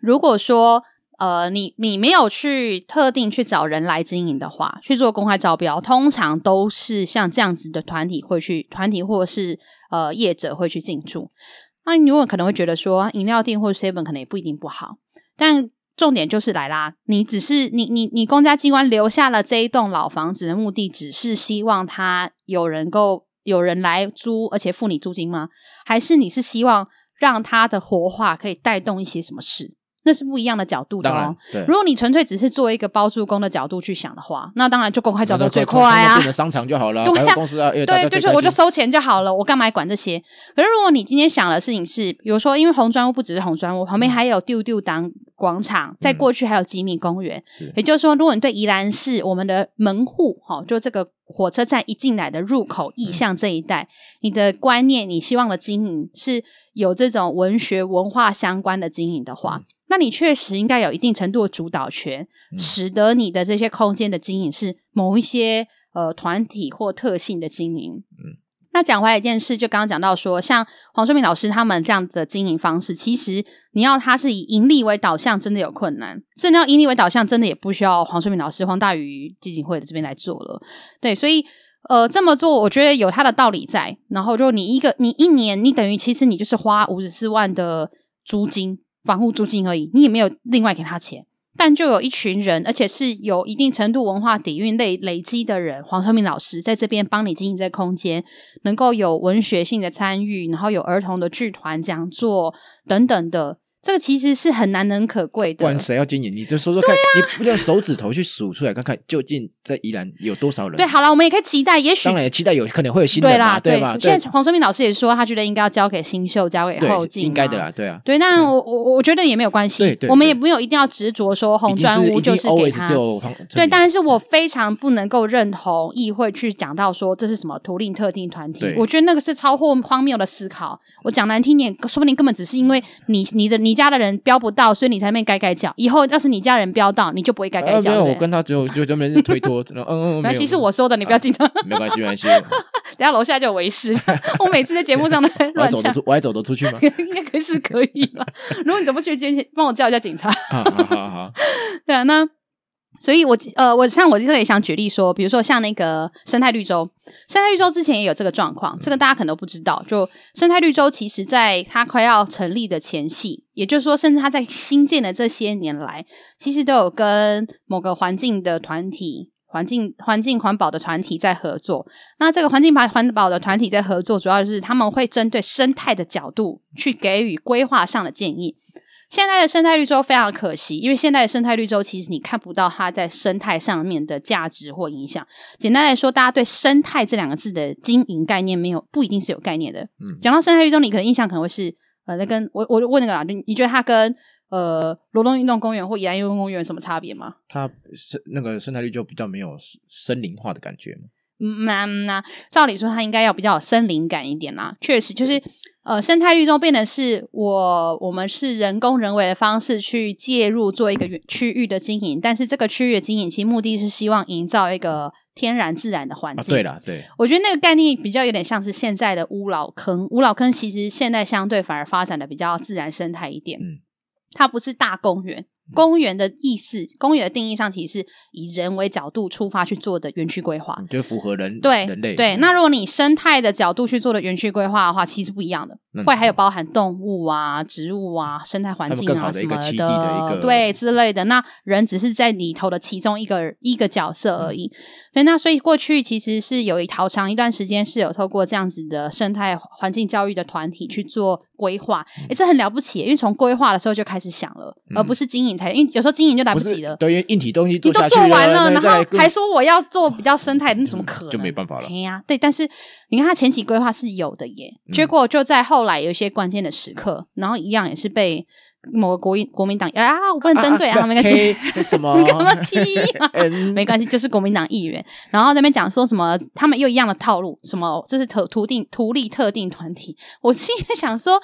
如果说呃你你没有去特定去找人来经营的话，去做公开招标，通常都是像这样子的团体会去团体或者是呃业者会去进驻。那你如果可能会觉得说饮料店或者 seven 可能也不一定不好，但重点就是来啦，你只是你你你公家机关留下了这一栋老房子的目的，只是希望他有人够有人来租，而且付你租金吗？还是你是希望让它的活化可以带动一些什么事？那是不一样的角度的哦。如果你纯粹只是做一个包租公的角度去想的话，那当然就公开招标最快啊，变成商场就好了，对啊，公司啊，对，就是我就收钱就好了，我干嘛管这些？可是如果你今天想的事情是，比如说，因为红砖屋不只是红砖屋，旁边还有丢丢当广场，在过去还有吉米公园，是，也就是说，如果你对宜兰市我们的门户，哈，就这个火车站一进来的入口意向这一带，你的观念，你希望的经营是有这种文学文化相关的经营的话。那你确实应该有一定程度的主导权，嗯、使得你的这些空间的经营是某一些呃团体或特性的经营。嗯，那讲回来一件事，就刚刚讲到说，像黄春明老师他们这样的经营方式，其实你要他是以盈利为导向，真的有困难。真的要盈利为导向，真的也不需要黄春明老师、黄大鱼基金会的这边来做了。对，所以呃这么做，我觉得有他的道理在。然后就你一个你一年，你等于其实你就是花五十四万的租金。房屋租金而已，你也没有另外给他钱，但就有一群人，而且是有一定程度文化底蕴累累积的人，黄春明老师在这边帮你经营这空间，能够有文学性的参与，然后有儿童的剧团讲座等等的。这个其实是很难能可贵的。不管谁要经营，你就说说看，啊、你不用手指头去数出来看看，究竟在宜兰有多少人？对，好了，我们也可以期待，也许当然也期待有可能会有新人嘛，对啦，对吧？现在黄春明老师也说，他觉得应该要交给新秀，交给后进，应该的啦，对啊。对，那我我我觉得也没有关系，对对对，我们也没有一定要执着说红砖屋就是给他。对，但是我非常不能够认同议会去讲到说这是什么图令特定团体，我觉得那个是超乎荒谬的思考。我讲难听点，说不定根本只是因为你你的你家的人标不到，所以你才没改改脚。以后要是你家人标到，你就不会改改脚。没有，我跟他只有就就没人推脱。嗯嗯，没关系，是我说的，你不要紧张。没关系，没关系。等下楼下就有维师。我每次在节目上都乱讲。我还走得出去吗？应该可以是可以吧。如果你走不去，今天帮我叫一下警察。好好好好。对啊，那。所以我，呃，我像我这里也想举例说，比如说像那个生态绿洲，生态绿洲之前也有这个状况，这个大家可能都不知道。就生态绿洲，其实在它快要成立的前夕，也就是说，甚至它在新建的这些年来，其实都有跟某个环境的团体、环境环境环保的团体在合作。那这个环境环环保的团体在合作，主要就是他们会针对生态的角度去给予规划上的建议。现在的生态绿洲非常可惜，因为现在的生态绿洲其实你看不到它在生态上面的价值或影响。简单来说，大家对“生态”这两个字的经营概念没有不一定是有概念的。嗯，讲到生态绿洲，你可能印象可能会是呃，那跟我我就问那个啦，你你觉得它跟呃罗东运动公园或宜兰运动公园有什么差别吗？它是那个生态绿洲比较没有森林化的感觉吗？嗯，那、嗯啊、照理说它应该要比较有森林感一点啦。确实，就是。呃，生态绿洲变的是我，我们是人工人为的方式去介入做一个区域的经营，但是这个区域的经营其实目的是希望营造一个天然自然的环境。啊、对了，对，我觉得那个概念比较有点像是现在的乌老坑。乌老坑其实现在相对反而发展的比较自然生态一点。嗯，它不是大公园，公园的意思，公园的定义上其实是以人为角度出发去做的园区规划，就符合人对人类对。那如果你生态的角度去做的园区规划的话，其实不一样的，会还有包含动物啊、植物啊、生态环境啊什么的，的对之类的。那人只是在里头的其中一个一个角色而已。对，那所以过去其实是有一好长一段时间是有透过这样子的生态环境教育的团体去做规划，哎、欸，这很了不起，因为从规划的时候就开始想了，嗯、而不是经营才，因为有时候经营就来不及了。对，因为硬体东西你都做完了，然后还说我要做比较生态，那怎么可能？就没办法了。对呀、啊，对，但是你看他前期规划是有的耶，结果就在后来有一些关键的时刻，然后一样也是被。某个国国民党啊，我不能针对啊，啊没关系。什么？你干嘛踢？没关系，就是国民党议员。然后那边讲说什么，他们又一样的套路，什么这是特图定图利特定团体。我心里想说，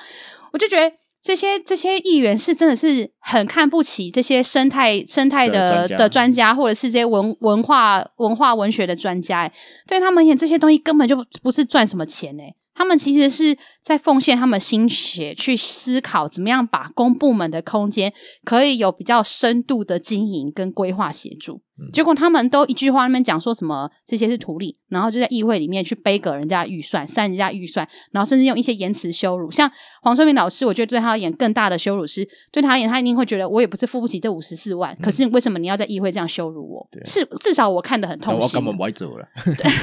我就觉得这些这些议员是真的是很看不起这些生态生态的的专家，或者是这些文文化文化文学的专家。对他们而言，这些东西根本就不是赚什么钱诶。他们其实是在奉献他们心血去思考，怎么样把公部门的空间可以有比较深度的经营跟规划协助。嗯、结果他们都一句话那边讲说什么这些是图利，然后就在议会里面去背个人家的预算，删人家预算，然后甚至用一些言辞羞辱。像黄春明老师，我觉得对他而言更大的羞辱是，对他而言他一定会觉得我也不是付不起这五十四万，嗯、可是为什么你要在议会这样羞辱我？是至少我看得很痛心。我根本走了。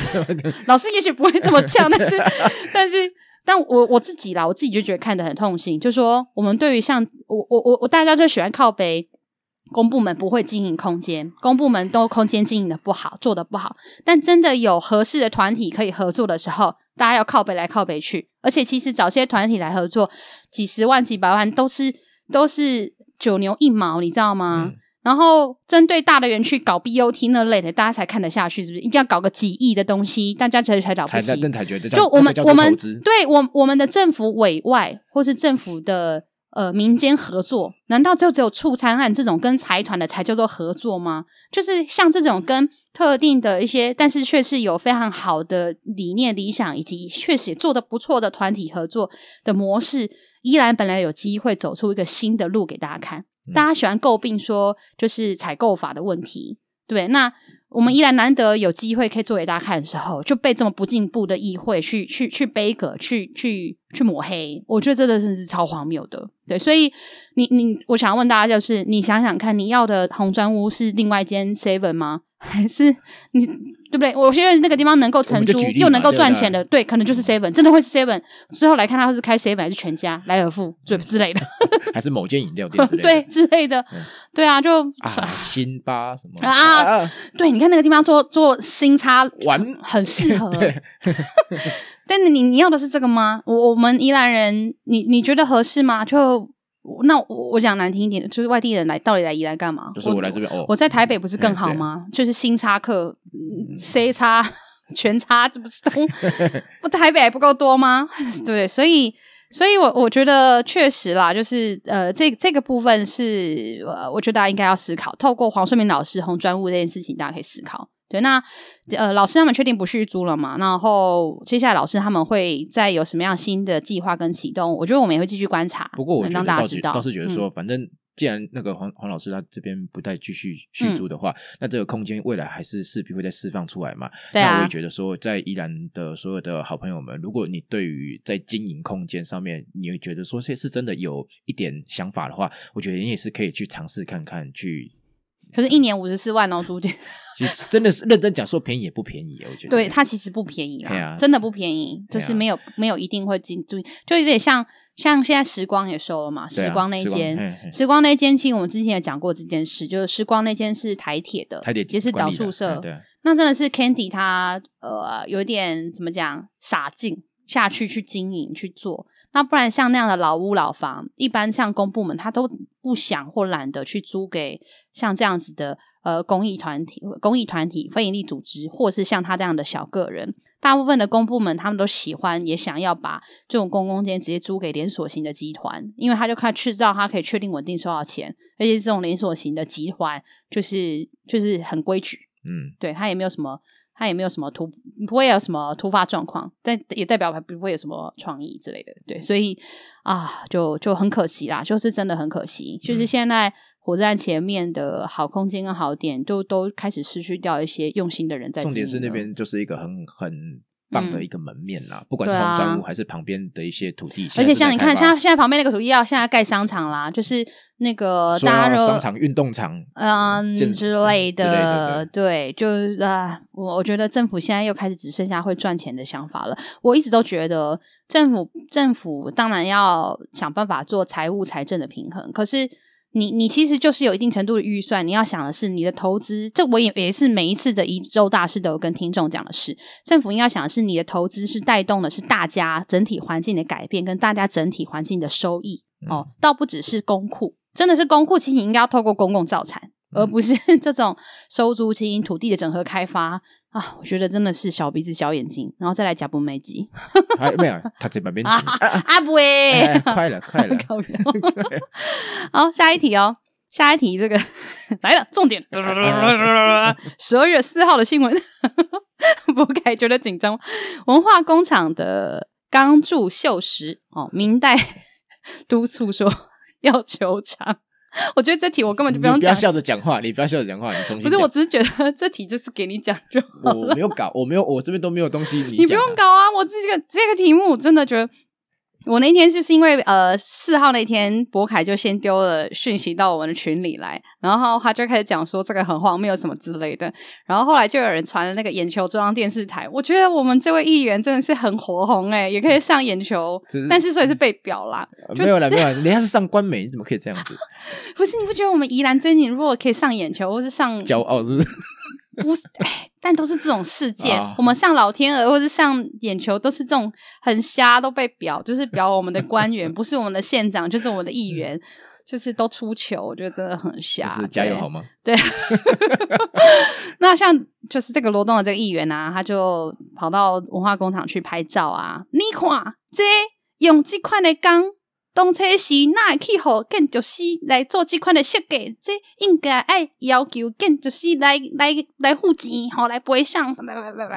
老师也许不会这么呛，但是 但是。但我我自己啦，我自己就觉得看得很痛心。就说我们对于像我我我我大家就喜欢靠北公部门不会经营空间，公部门都空间经营的不好，做的不好。但真的有合适的团体可以合作的时候，大家要靠北来靠北去。而且其实找些团体来合作，几十万几百万都是都是九牛一毛，你知道吗？然后针对大的园区搞 BOT 那类的，大家才看得下去，是不是？一定要搞个几亿的东西，大家才才了不起。才觉得就我们我们对我我们的政府委外或是政府的呃民间合作，难道就只有促餐案这种跟财团的才叫做合作吗？就是像这种跟特定的一些，但是却是有非常好的理念、理想以及确实也做得不错的团体合作的模式，依然本来有机会走出一个新的路给大家看。大家喜欢诟病说，就是采购法的问题，对，那我们依然难得有机会可以做给大家看的时候，就被这么不进步的议会去去去杯葛，去去去抹黑，我觉得这个真的是超荒谬的。对，所以你你，我想要问大家，就是你想想看，你要的红砖屋是另外一间 Seven 吗？还是你对不对？我觉得那个地方能够承租又能够赚钱的，对，对，可能就是 Seven，真的会是 Seven。之后来看他是开 Seven 还是全家、莱尔富之之类的，还是某间饮料店之类的，对之类的，嗯、对啊，就啊，辛巴什么啊？啊对，你看那个地方做做新差玩很适合。但你你要的是这个吗？我我们宜兰人，你你觉得合适吗？就。那我我讲难听一点，就是外地人来到底来宜兰干嘛？就是我来这边哦。我在台北不是更好吗？嗯、就是新差客，C 差全差，这不是都 我台北还不够多吗？对，所以所以我我觉得确实啦，就是呃，这这个部分是呃，我觉得大家应该要思考，透过黄顺明老师红专务这件事情，大家可以思考。对，那呃，老师他们确定不续租了嘛？然后接下来老师他们会再有什么样新的计划跟启动？我觉得我们也会继续观察。不过我觉得让大家知道，倒是觉得说，嗯、反正既然那个黄黄老师他这边不再继续续租的话，嗯、那这个空间未来还是势必会再释放出来嘛。对啊。那我也觉得说，在宜兰的所有的好朋友们，如果你对于在经营空间上面，你会觉得说，这是真的有一点想法的话，我觉得你也是可以去尝试看看去。可是，一年五十四万哦，租金。其实真的是认真讲，说便宜也不便宜，我觉得。对，它其实不便宜啦，啊、真的不便宜，就是没有、啊、没有一定会进租，就有点像像现在时光也收了嘛，啊、时光那间，时光，时光那间，其实我们之前也讲过这件事，就是时光那间是台铁的，台铁也是导宿舍，对、啊，那真的是 Candy 他呃有点怎么讲傻劲下去去经营去做。那不然像那样的老屋老房，一般像公部门他都不想或懒得去租给像这样子的呃公益团体、公益团体、非营利组织，或是像他这样的小个人。大部分的公部门他们都喜欢也想要把这种公共间直接租给连锁型的集团，因为他就看知道他可以确定稳定收到钱，而且这种连锁型的集团就是就是很规矩，嗯，对他也没有什么。他也没有什么突，不会有什么突发状况，但也代表不会有什么创意之类的，对，所以啊，就就很可惜啦，就是真的很可惜，就是现在火车站前面的好空间跟好点，都都开始失去掉一些用心的人在。重点是那边就是一个很很棒的一个门面啦，嗯、不管是红砖屋还是旁边的一些土地。而且像你看，像现在旁边那个土地要现在盖商场啦，就是那个大家商场、运动场，嗯之类的，类的对，就是啊，我我觉得政府现在又开始只剩下会赚钱的想法了。我一直都觉得政府政府当然要想办法做财务财政的平衡，可是。你你其实就是有一定程度的预算，你要想的是你的投资，这我也也是每一次的一周大事都有跟听众讲的是，政府应该想的是你的投资是带动的是大家整体环境的改变跟大家整体环境的收益、嗯、哦，倒不只是公库，真的是公库，其实你应该要透过公共造产，嗯、而不是 这种收租金、土地的整合开发。啊，我觉得真的是小鼻子小眼睛，然后再来假不美肌。还 没有，他这边边啊不喂，快了快了。好，下一题哦，下一题这个来了，重点。十二月四号的新闻，不该觉得紧张。文化工厂的钢柱锈蚀哦，明代督促说要求偿。我觉得这题我根本就不用讲。不要笑着讲话，你不要笑着讲话，你重新。不是，我只是觉得这题就是给你讲就好了。我没有搞，我没有，我这边都没有东西。你你不用搞啊，我这个这个题目真的觉得。我那天就是因为呃四号那天，博凯就先丢了讯息到我们的群里来，然后他就开始讲说这个很荒谬什么之类的，然后后来就有人传了那个眼球中央电视台，我觉得我们这位议员真的是很火红哎，也可以上眼球，是但是所以是被表啦，没有啦没有啦，人家是上官媒，你怎么可以这样子？不是你不觉得我们宜兰最近如果可以上眼球，或是上骄傲是不是？不是，哎，但都是这种事件。啊、我们像老天鹅或是像眼球，都是这种很瞎，都被表，就是表我们的官员，不是我们的县长，就是我们的议员，就是都出糗。我觉得真的很瞎。是加油好吗？对。那像就是这个罗东的这个议员啊，他就跑到文化工厂去拍照啊。你看，这用这款的钢。动车时，那去和建筑师来做这款的设计，这应该爱要求建筑师来来来付钱，好来赔偿。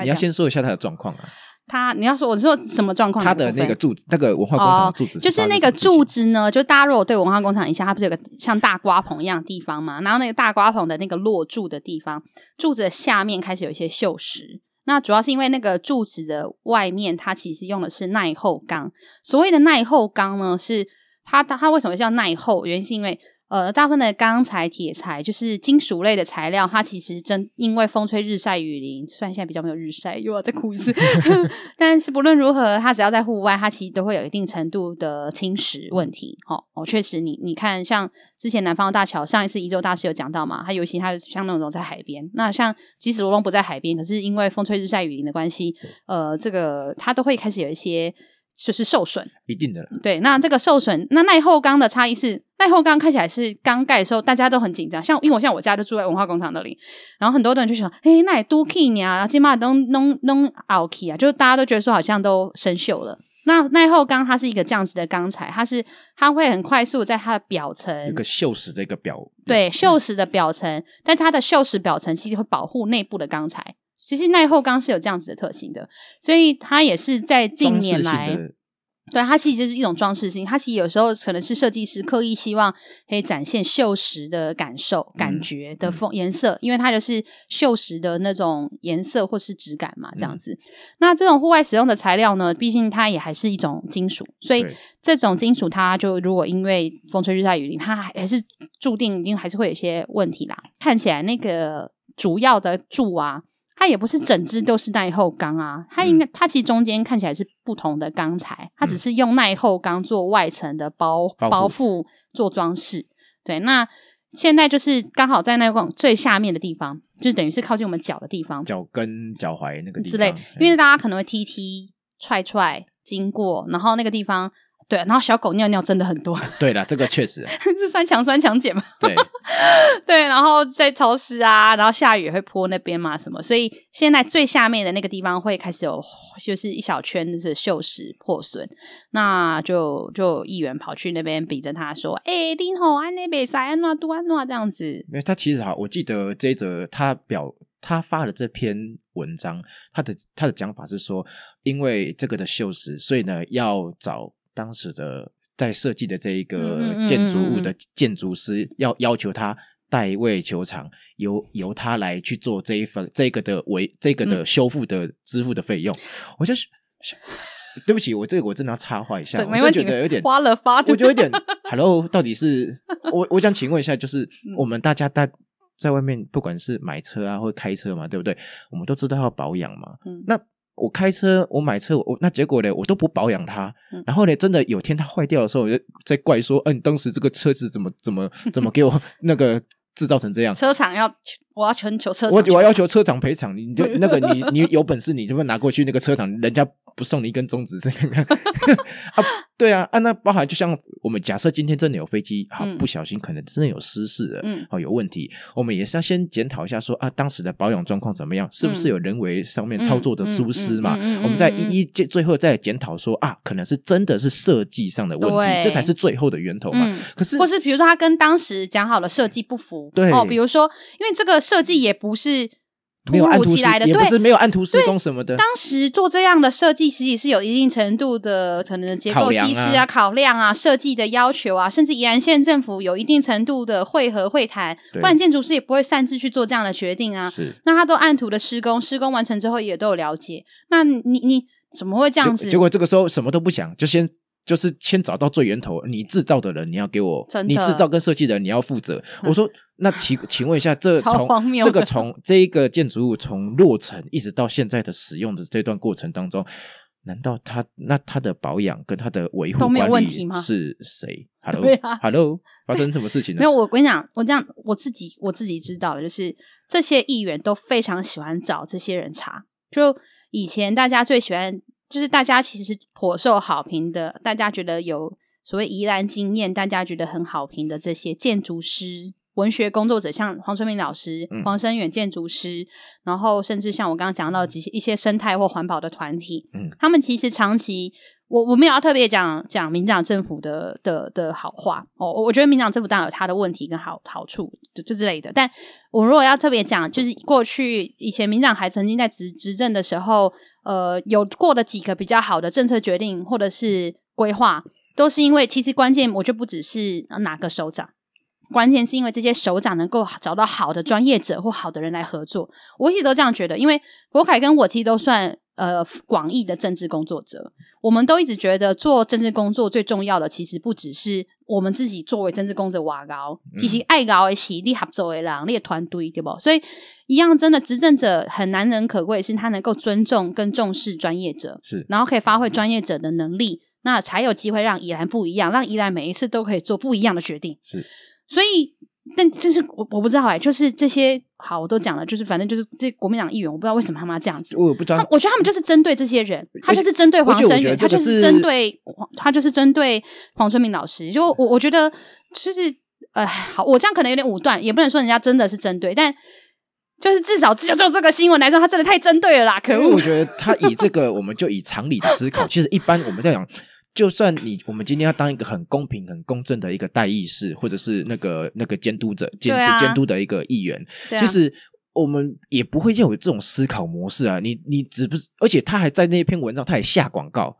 你要先说一下他的状况啊。他，你要说我说什么状况？他的那个柱子，那个文化工厂柱子，哦，就是那个柱子呢？就大家如果对文化工厂一下，它不是有个像大瓜棚一样的地方吗？然后那个大瓜棚的那个落柱的地方，柱子的下面开始有一些锈蚀。那主要是因为那个柱子的外面，它其实用的是耐候钢。所谓的耐候钢呢，是它它为什么叫耐候？原因是因为呃，大部分的钢材、铁材就是金属类的材料，它其实真因为风吹日晒雨淋，虽然现在比较没有日晒，又要再哭一次，但是不论如何，它只要在户外，它其实都会有一定程度的侵蚀问题。哦哦，确实你，你你看，像之前南方的大桥，上一次宜州大师有讲到嘛，它尤其它像那种在海边，那像即使罗东不在海边，可是因为风吹日晒雨淋的关系，呃，这个它都会开始有一些。就是受损，一定的。对，那这个受损，那耐候钢的差异是，耐候钢看起来是刚盖的时候大家都很紧张，像因为我像我家就住在文化工厂那里，然后很多人就想，哎，那也都 key 啊，然后起码都弄弄凹 key 啊，就是大家都觉得说好像都生锈了。那耐候钢它是一个这样子的钢材，它是它会很快速在它的表层一个锈蚀的一个表，对，锈蚀的表层，嗯、但它的锈蚀表层其实会保护内部的钢材。其实耐候钢是有这样子的特性的，所以它也是在近年来，对，它其实就是一种装饰性。它其实有时候可能是设计师刻意希望可以展现锈蚀的感受、感觉的风颜色，因为它就是锈蚀的那种颜色或是质感嘛，这样子。嗯、那这种户外使用的材料呢，毕竟它也还是一种金属，所以这种金属它就如果因为风吹日晒雨淋，它还是注定一定还是会有一些问题啦。看起来那个主要的柱啊。它也不是整只都是耐候钢啊，它应该它其实中间看起来是不同的钢材，它只是用耐候钢做外层的包包覆做装饰。对，那现在就是刚好在那个最下面的地方，就等于是靠近我们脚的地方，脚跟脚踝那个地方之类，因为大家可能会踢踢踹踹经过，然后那个地方。对，然后小狗尿尿真的很多。对了，这个确实 是酸强酸强碱嘛。对 对，然后在潮湿啊，然后下雨也会泼那边嘛，什么，所以现在最下面的那个地方会开始有，就是一小圈是锈蚀破损，那就就议员跑去那边比着他说：“哎、欸，林吼安那北塞安诺杜安诺这样子。”因为他其实好，我记得这一则他表他发的这篇文章，他的他的讲法是说，因为这个的锈蚀，所以呢要找。当时的在设计的这一个建筑物的建筑师，要要求他代位球场，由由他来去做这一份这个的维这个的修复的支付的费用，我就是。对不起，我这个我真的要插话一下，我就觉得有点花了发，我就有点，Hello，到底是 我我想请问一下，就是我们大家在在外面，不管是买车啊或者开车嘛，对不对？我们都知道要保养嘛。嗯，那我开车，我买车，我那结果呢，我都不保养它，然后呢，真的有天它坏掉的时候，我就在怪说，嗯，当时这个车子怎么怎么 怎么给我那个。制造成这样，车厂要我要全球车厂，我我要求车厂赔偿，你就那个你你有本事你就拿过去那个车厂，人家不送你一根中指，这样 啊？对啊，啊那包含就像我们假设今天真的有飞机，好不小心可能真的有失事了，嗯，好有问题，我们也是要先检讨一下说啊，当时的保养状况怎么样，是不是有人为上面操作的疏失嘛？我们再一一最后再检讨说啊，可能是真的是设计上的问题，这才是最后的源头嘛。可是，或是比如说他跟当时讲好的设计不符，对哦，比如说因为这个设计也不是。突如其来的，也不是没有按图施工什么的。当时做这样的设计，其实是有一定程度的可能结构技师啊、考量啊、设计的要求啊，甚至宜兰县政府有一定程度的会合会谈，不然建筑师也不会擅自去做这样的决定啊。是，那他都按图的施工，施工完成之后也都有了解。那你你怎么会这样子？结果这个时候什么都不想，就先。就是先找到最源头，你制造的人你要给我，你制造跟设计的人你要负责。我说，那请 请问一下，这从这个从这一个建筑物从落成一直到现在的使用的这段过程当中，难道他那他的保养跟他的维护管理是谁？Hello，Hello，发生什么事情呢？没有，我跟你讲，我这样我自己我自己知道的就是这些议员都非常喜欢找这些人查。就以前大家最喜欢。就是大家其实颇受好评的，大家觉得有所谓宜兰经验，大家觉得很好评的这些建筑师、文学工作者，像黄春明老师、黄生远建筑师，嗯、然后甚至像我刚刚讲到几一些生态或环保的团体，嗯，他们其实长期，我我没有要特别讲讲民进党政府的的的好话哦，我觉得民进党政府当然有他的问题跟好好处就就之类的，但我如果要特别讲，就是过去以前民进党还曾经在执执政的时候。呃，有过的几个比较好的政策决定或者是规划，都是因为其实关键，我就不只是哪个首长，关键是因为这些首长能够找到好的专业者或好的人来合作。我一直都这样觉得，因为国凯跟我其实都算呃广义的政治工作者，我们都一直觉得做政治工作最重要的，其实不只是。我们自己作为政治工作者，挖高，其实爱高的是你合作的人，你的团队，对不？所以一样，真的执政者很难能可贵，是他能够尊重跟重视专业者，是，然后可以发挥专业者的能力，那才有机会让宜兰不一样，让宜兰每一次都可以做不一样的决定，是，所以。但就是我我不知道哎、欸，就是这些好，我都讲了，就是反正就是这国民党议员，我不知道为什么他们要这样子。我不知道，我觉得他们就是针对这些人，他就是针对黄声远，他就是针对他就是针对黄春明老师。就我我觉得就是呃，好，我这样可能有点武断，也不能说人家真的是针对，但就是至少就就这个新闻来说，他真的太针对了啦！可恶，我觉得他以这个，我们就以常理的思考，其实一般我们在讲。就算你我们今天要当一个很公平、很公正的一个代议士，或者是那个那个监督者监监督的一个议员，其实我们也不会有这种思考模式啊。你你只不是，而且他还在那篇文章，他也下广告。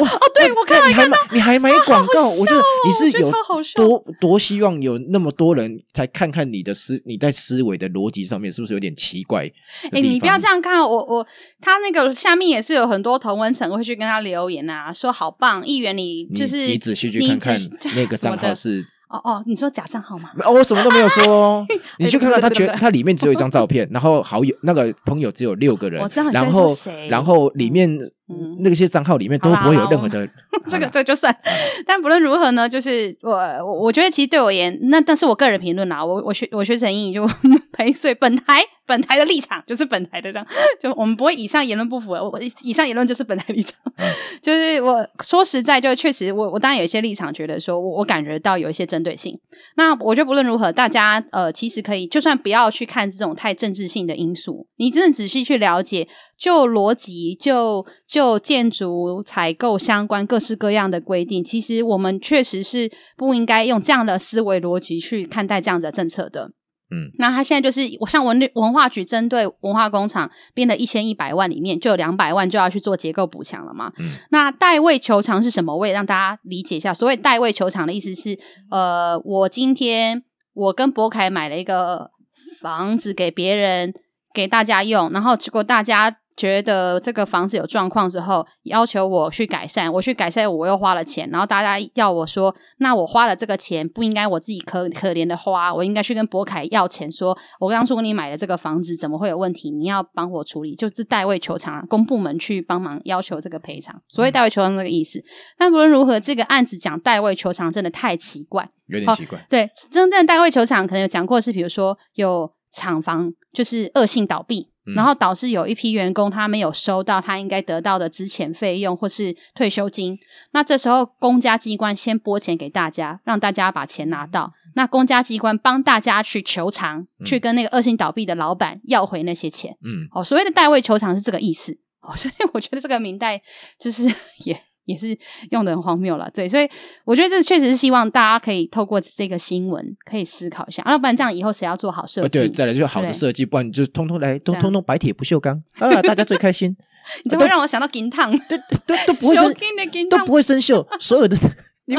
哇哦，对我看到你还买，你还买广告，我觉得你是有多多希望有那么多人才看看你的思，你在思维的逻辑上面是不是有点奇怪？哎，你不要这样看我，我他那个下面也是有很多同文层会去跟他留言啊，说好棒，议员你就是你仔细去看看 那个 账号是哦哦，你说假账号吗？哦，我什么都没有说哦，你去看看他觉他里面只有一张照片，然后好友那个朋友只有六个人，然后然后里面。嗯，那些账号里面都不会有任何的，这个这就算。但不论如何呢，就是我我我觉得其实对我而言，那但是我个人评论啦，我我学我学成英语就陪随本台 本台的立场就是本台的这样，就我们不会以上言论不符，我以上言论就是本台立场。就是我说实在，就确实我我当然有一些立场，觉得说我我感觉到有一些针对性。那我觉得不论如何，大家呃其实可以就算不要去看这种太政治性的因素，你真的仔细去了解。就逻辑，就就建筑采购相关各式各样的规定，其实我们确实是不应该用这样的思维逻辑去看待这样的政策的。嗯，那他现在就是我像文文化局针对文化工厂编了一千一百万，里面就有两百万就要去做结构补强了嘛。嗯，那代位求偿是什么？我也让大家理解一下。所谓代位求偿的意思是，呃，我今天我跟博凯买了一个房子给别人给大家用，然后结果大家。觉得这个房子有状况之后，要求我去改善，我去改善，我又花了钱，然后大家要我说，那我花了这个钱，不应该我自己可可怜的花，我应该去跟博凯要钱说，说我刚初给你买的这个房子怎么会有问题？你要帮我处理，就是代位求偿，公部门去帮忙要求这个赔偿，所谓代位求偿这个意思。嗯、但无论如何，这个案子讲代位求偿真的太奇怪，有点奇怪。对，真正代位求偿可能有讲过是，比如说有厂房就是恶性倒闭。然后导致有一批员工他没有收到他应该得到的资遣费用或是退休金，那这时候公家机关先拨钱给大家，让大家把钱拿到，那公家机关帮大家去求偿，嗯、去跟那个恶性倒闭的老板要回那些钱。嗯，哦，所谓的代位求偿是这个意思。哦，所以我觉得这个明代就是 也。也是用的很荒谬了，对，所以我觉得这确实是希望大家可以透过这个新闻可以思考一下，要不然这样以后谁要做好设计？对，再来就是好的设计，不然你就通通来，都通通白铁不锈钢啊，大家最开心。你怎么会让我想到金烫？都都都不会生，都不会生锈，所有的你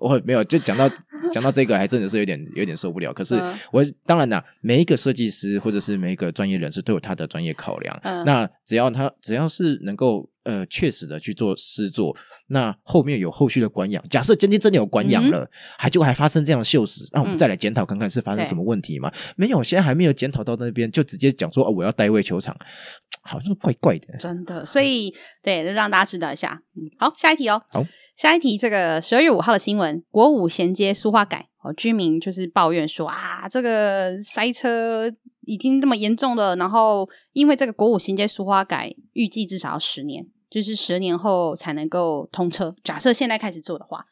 我没有就讲到讲到这个，还真的是有点有点受不了。可是我当然啦，每一个设计师或者是每一个专业人士都有他的专业考量。那只要他只要是能够。呃，确实的去做施作，那后面有后续的管养。假设今天真的有管养了，嗯、还就还发生这样的锈蚀，那我们再来检讨看看是发生什么问题嘛？嗯、没有，现在还没有检讨到那边，就直接讲说哦，我要代位球场，好像怪怪的。真的，所以对，就让大家知道一下。嗯，好，下一题哦。好，下一题，这个十二月五号的新闻，国五衔接苏花改，哦，居民就是抱怨说啊，这个塞车已经这么严重了，然后因为这个国五衔接苏花改，预计至少要十年。就是十年后才能够通车。假设现在开始做的话，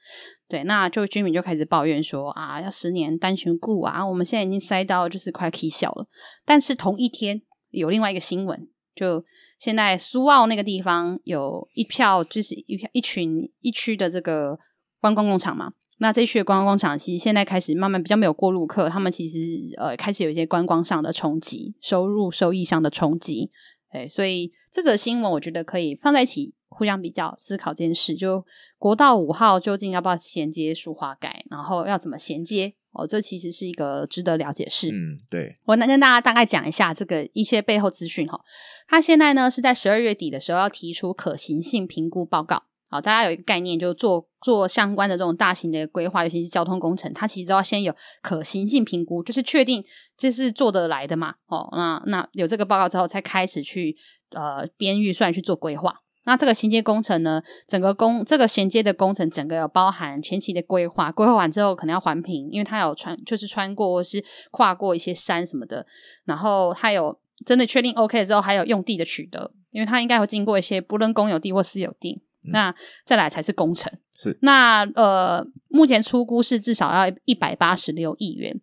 对，那就居民就开始抱怨说啊，要十年单循顾啊，我们现在已经塞到就是快起笑了。但是同一天有另外一个新闻，就现在苏澳那个地方有一票，就是一一群一区的这个观光工厂嘛。那这一区的观光工厂其实现在开始慢慢比较没有过路客，他们其实呃开始有一些观光上的冲击，收入收益上的冲击。对，所以这则新闻我觉得可以放在一起互相比较思考这件事。就国道五号究竟要不要衔接苏花改，然后要怎么衔接？哦，这其实是一个值得了解的事。嗯，对，我能跟大家大概讲一下这个一些背后资讯哈。他现在呢是在十二月底的时候要提出可行性评估报告。好，大家有一个概念，就做做相关的这种大型的规划，尤其是交通工程，它其实都要先有可行性评估，就是确定这是做得来的嘛。哦，那那有这个报告之后，才开始去呃编预算去做规划。那这个衔接工程呢，整个工这个衔接的工程，整个有包含前期的规划，规划完之后可能要环评，因为它有穿就是穿过或是跨过一些山什么的，然后它有真的确定 OK 之后，还有用地的取得，因为它应该会经过一些不论公有地或私有地。那再来才是工程，是那呃，目前出估是至少要一百八十六亿元，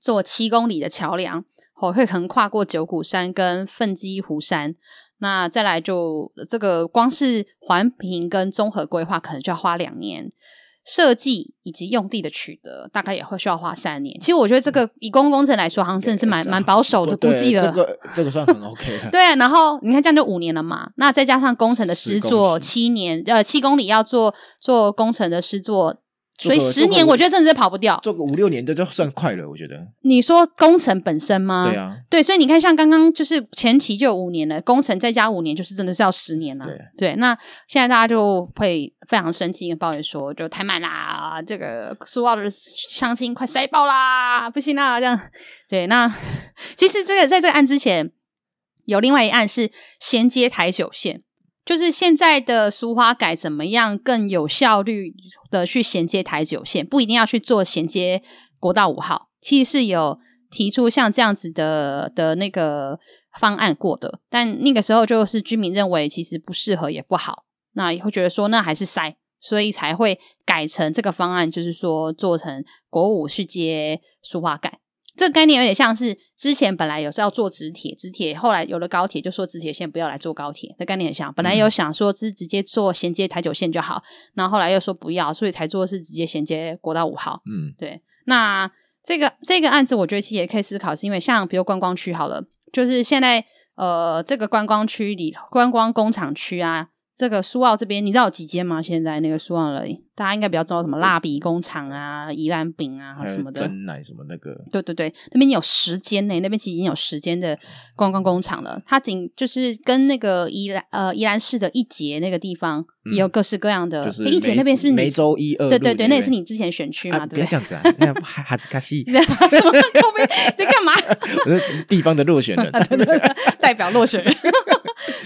做七公里的桥梁，哦，会横跨过九股山跟奋基湖山。那再来就这个光是环评跟综合规划，可能就要花两年。设计以及用地的取得，大概也会需要花三年。其实我觉得这个以公共工程来说，好像真的是蛮蛮保守的估计了。这个这个算很 OK 的。对，然后你看这样就五年了嘛，那再加上工程的施作七年，呃，七公里要做做工程的施作。所以十年，我觉得真的是跑不掉。做个五六年的就算快了，我觉得。你说工程本身吗？对啊。对，所以你看，像刚刚就是前期就有五年了，工程再加五年，就是真的是要十年了。对。对，那现在大家就会非常生气，跟抱怨说，就太慢啦，这个苏澳的相亲快塞爆啦，不行啦，这样。对，那其实这个在这个案之前，有另外一案是衔接台九线。就是现在的苏花改怎么样更有效率的去衔接台九线，不一定要去做衔接国道五号，其实是有提出像这样子的的那个方案过的，但那个时候就是居民认为其实不适合也不好，那也会觉得说那还是塞，所以才会改成这个方案，就是说做成国五去接苏花改。这个概念有点像是之前本来有时候要做直铁，直铁后来有了高铁，就说直铁线不要来坐高铁，这概念很像。本来有想说是直接做衔接台九线就好，然后后来又说不要，所以才做是直接衔接国道五号。嗯，对。那这个这个案子，我觉得其实也可以思考，是因为像比如观光区好了，就是现在呃这个观光区里观光工厂区啊。这个苏澳这边，你知道有几间吗？现在那个苏澳那里，大家应该比较知道什么蜡笔工厂啊、宜兰饼啊什么的，真奶什么那个。对对对，那边有十间呢，那边其实已经有十间的观光工厂了。它仅就是跟那个宜兰呃宜兰市的一节那个地地方也有各式各样的。就是一节那边是不是梅州一二？对对对，那也是你之前选区嘛？对不对？别这样子啊，那哈兹卡西。什么？后面在干嘛？我是地方的落选人，对对对，代表落选人，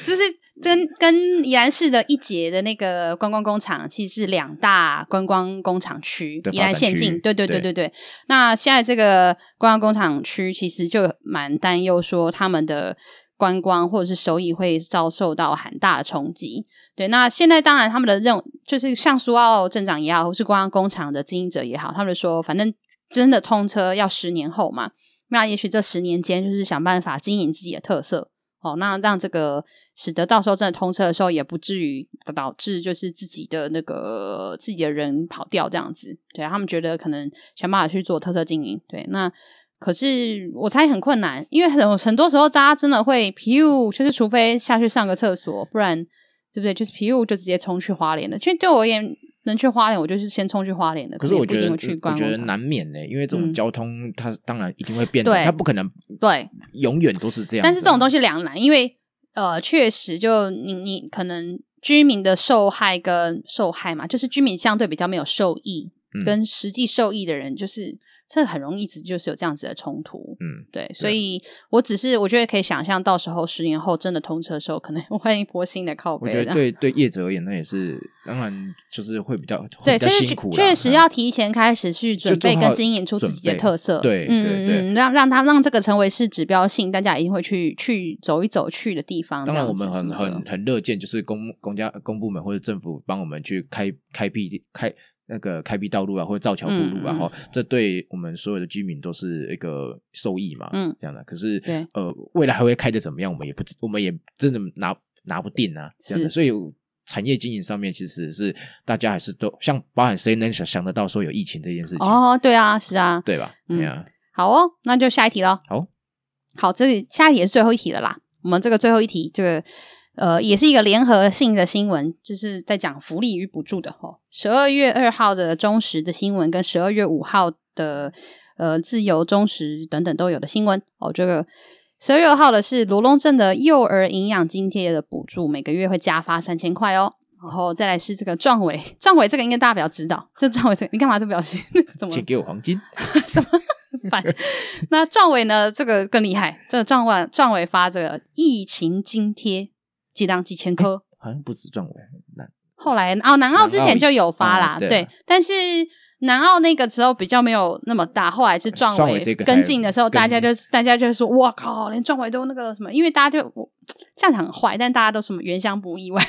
就是。跟跟宜兰市的一节的那个观光工厂，其实是两大观光工厂区，宜兰县境。对对对对对。那现在这个观光工厂区，其实就蛮担忧，说他们的观光或者是收益会遭受到很大的冲击。对，那现在当然他们的任务就是像苏澳镇长也好，或是观光工厂的经营者也好，他们说反正真的通车要十年后嘛，那也许这十年间就是想办法经营自己的特色。哦，那让这个使得到时候真的通车的时候，也不至于导致就是自己的那个自己的人跑掉这样子。对，他们觉得可能想办法去做特色经营。对，那可是我猜很困难，因为很很多时候大家真的会皮乌，就是除非下去上个厕所，不然对不对？就是皮如就直接冲去花莲了。其实对我而言。能去花莲，我就是先冲去花莲的。可是我觉得，去我觉得难免呢，因为这种交通，它当然一定会变，它不可能对永远都是这样。但是这种东西两难，因为呃，确实就你你可能居民的受害跟受害嘛，就是居民相对比较没有受益，跟实际受益的人就是。这很容易，一直就是有这样子的冲突。嗯，对，所以我只是我觉得可以想象，到时候十年后真的通车的时候，可能会一波新的靠背。我觉得对对业者而言，那也是当然就是会比较对，就是。确实要提前开始去准备跟经营出自己的特色。对，嗯对对，让让他让这个成为是指标性，大家一定会去去走一走去的地方。当然，我们很很很乐见，就是公公家公部门或者政府帮我们去开开辟开。那个开辟道路啊，或者造桥铺路啊，哈、嗯嗯，这对我们所有的居民都是一个受益嘛，嗯，这样的。可是，对，呃，未来还会开的怎么样，我们也不知，我们也真的拿拿不定啊，这样的。所以，产业经营上面其实是大家还是都像，包含谁能想想得到说有疫情这件事情？哦，对啊，是啊，对吧？嗯，对啊，好哦，那就下一题喽。好，好，这个下一题也是最后一题了啦。我们这个最后一题，这个。呃，也是一个联合性的新闻，就是在讲福利与补助的哦。十二月二号的中时的新闻，跟十二月五号的呃自由、中时等等都有的新闻哦。这个十二月二号的是罗龙镇的幼儿营养津贴的补助，每个月会加发三千块哦。然后再来是这个壮伟，壮伟这个应该大家比较知道，这壮伟这个你干嘛这表情？怎么？请给我黄金？什么？反那壮伟呢？这个更厉害，这个壮伟壮伟发这个疫情津贴。几档几千颗，好像不止壮伟南。后来哦，南澳之前就有发啦，对，对。但是南澳那个时候比较没有那么大，后来是壮伟跟进的时候，大家就大家就说：“哇靠，连壮伟都那个什么？”因为大家就这样很坏，但大家都什么原乡不意外。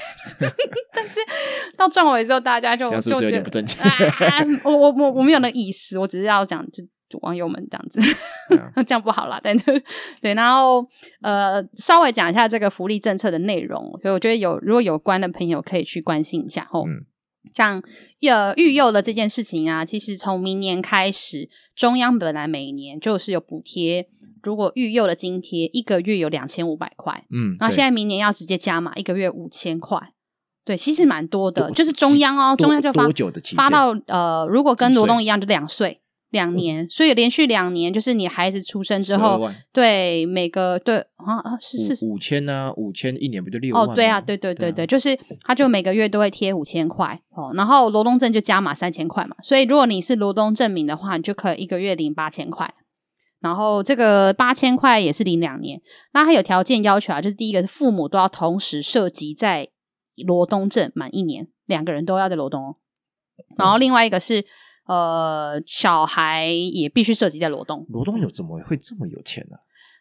但是到壮伟之后，大家就就觉得不正确。啊，我我我我没有那个意思，我只是要讲就。网友们这样子，这样不好啦。但是对，然后呃，稍微讲一下这个福利政策的内容，所以我觉得有如果有关的朋友可以去关心一下吼。嗯，像呃育幼的这件事情啊，其实从明年开始，中央本来每年就是有补贴，如果育幼的津贴一个月有两千五百块，嗯，然后现在明年要直接加码，一个月五千块，对，其实蛮多的，就是中央哦，中央就发发到呃，如果跟罗东一样，就两岁。两年，所以连续两年，就是你孩子出生之后，对每个对啊啊是是五千呢，五千一年不就六万？哦，对啊，对对对对，就是他就每个月都会贴五千块哦，然后罗东镇就加码三千块嘛，所以如果你是罗东镇民的话，你就可以一个月领八千块，然后这个八千块也是领两年，那他有条件要求啊，就是第一个是父母都要同时涉及在罗东镇满一年，两个人都要在罗东哦，然后另外一个是。呃，小孩也必须涉及在罗东。罗东有怎么会这么有钱呢？啊？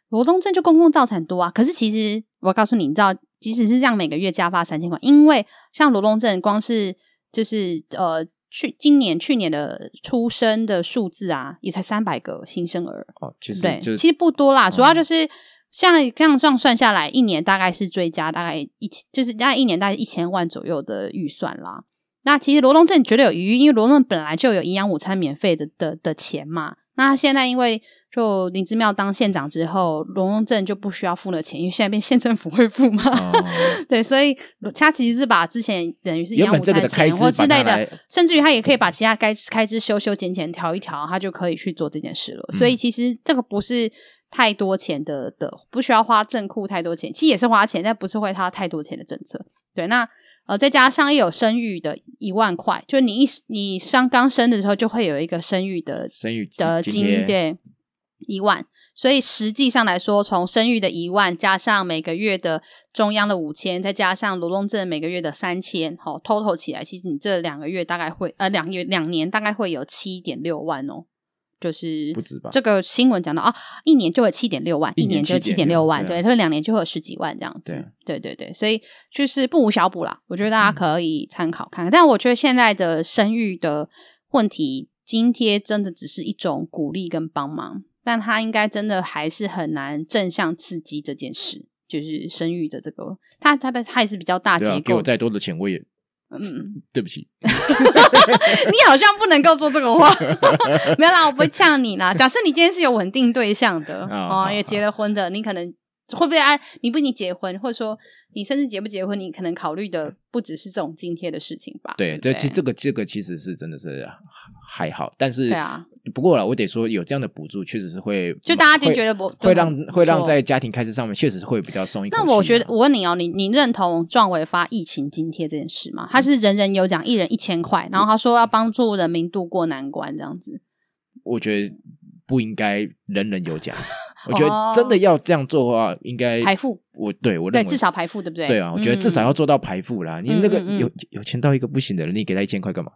罗东镇就公共造产多啊。可是其实我告诉你，你知道，即使是这样，每个月加发三千块，因为像罗东镇，光是就是呃，去今年去年的出生的数字啊，也才三百个新生儿。哦，其实对，其实不多啦。主要就是像这样这样算下来，一年大概是追加大概一千，就是大概一年大概一千万左右的预算啦。那其实罗东镇绝对有余裕，因为罗东镇本来就有营养午餐免费的的的钱嘛，那他现在因为就林之妙当县长之后，罗东镇就不需要付了钱，因为现在变县政府会付嘛。哦、对，所以他其实是把之前等于是营养午餐的钱或之类的，甚至于他也可以把其他该开支修修剪剪调一调，他就可以去做这件事了。嗯、所以其实这个不是太多钱的的，不需要花镇库太多钱，其实也是花钱，但不是会花太多钱的政策。对，那。呃，再加上又有生育的一万块，就你一你上刚生的时候就会有一个生育的生育的金对一万，所以实际上来说，从生育的一万加上每个月的中央的五千，再加上罗东镇每个月的三千，哦，total 起来，其实你这两个月大概会呃两月两年大概会有七点六万哦。就是不止吧？这个新闻讲到啊，一年就有七点六万，一年就七点六万，对，他说两年就会有十几万这样子，对对对，所以就是不无小补啦。我觉得大家可以参考看看，但我觉得现在的生育的问题津贴真的只是一种鼓励跟帮忙，但他应该真的还是很难正向刺激这件事，就是生育的这个，他他他也是比较大结构，给我再多的钱我也。嗯，对不起，你好像不能够说这个话，没有啦，我不会呛你啦。假设你今天是有稳定对象的，哦，也结了婚的，你可能。会不会啊？你不一定结婚，或者说你甚至结不结婚，你可能考虑的不只是这种津贴的事情吧？对，这其实这个这个其实是真的是还好，但是对啊，不过了，我得说有这样的补助，确实是会就大家就觉得不会让会让在家庭开支上面确实是会比较松一口气。那我觉得我问你哦，你你认同壮伟发疫情津贴这件事吗？他是人人有奖，一人一千块，然后他说要帮助人民度过难关，这样子。我觉得。不应该人人有奖，我觉得真的要这样做的话，应该排富。我对我认为对至少排富，对不对？对啊，我觉得至少要做到排富啦。你那个有有钱到一个不行的人，你给他一千块干嘛？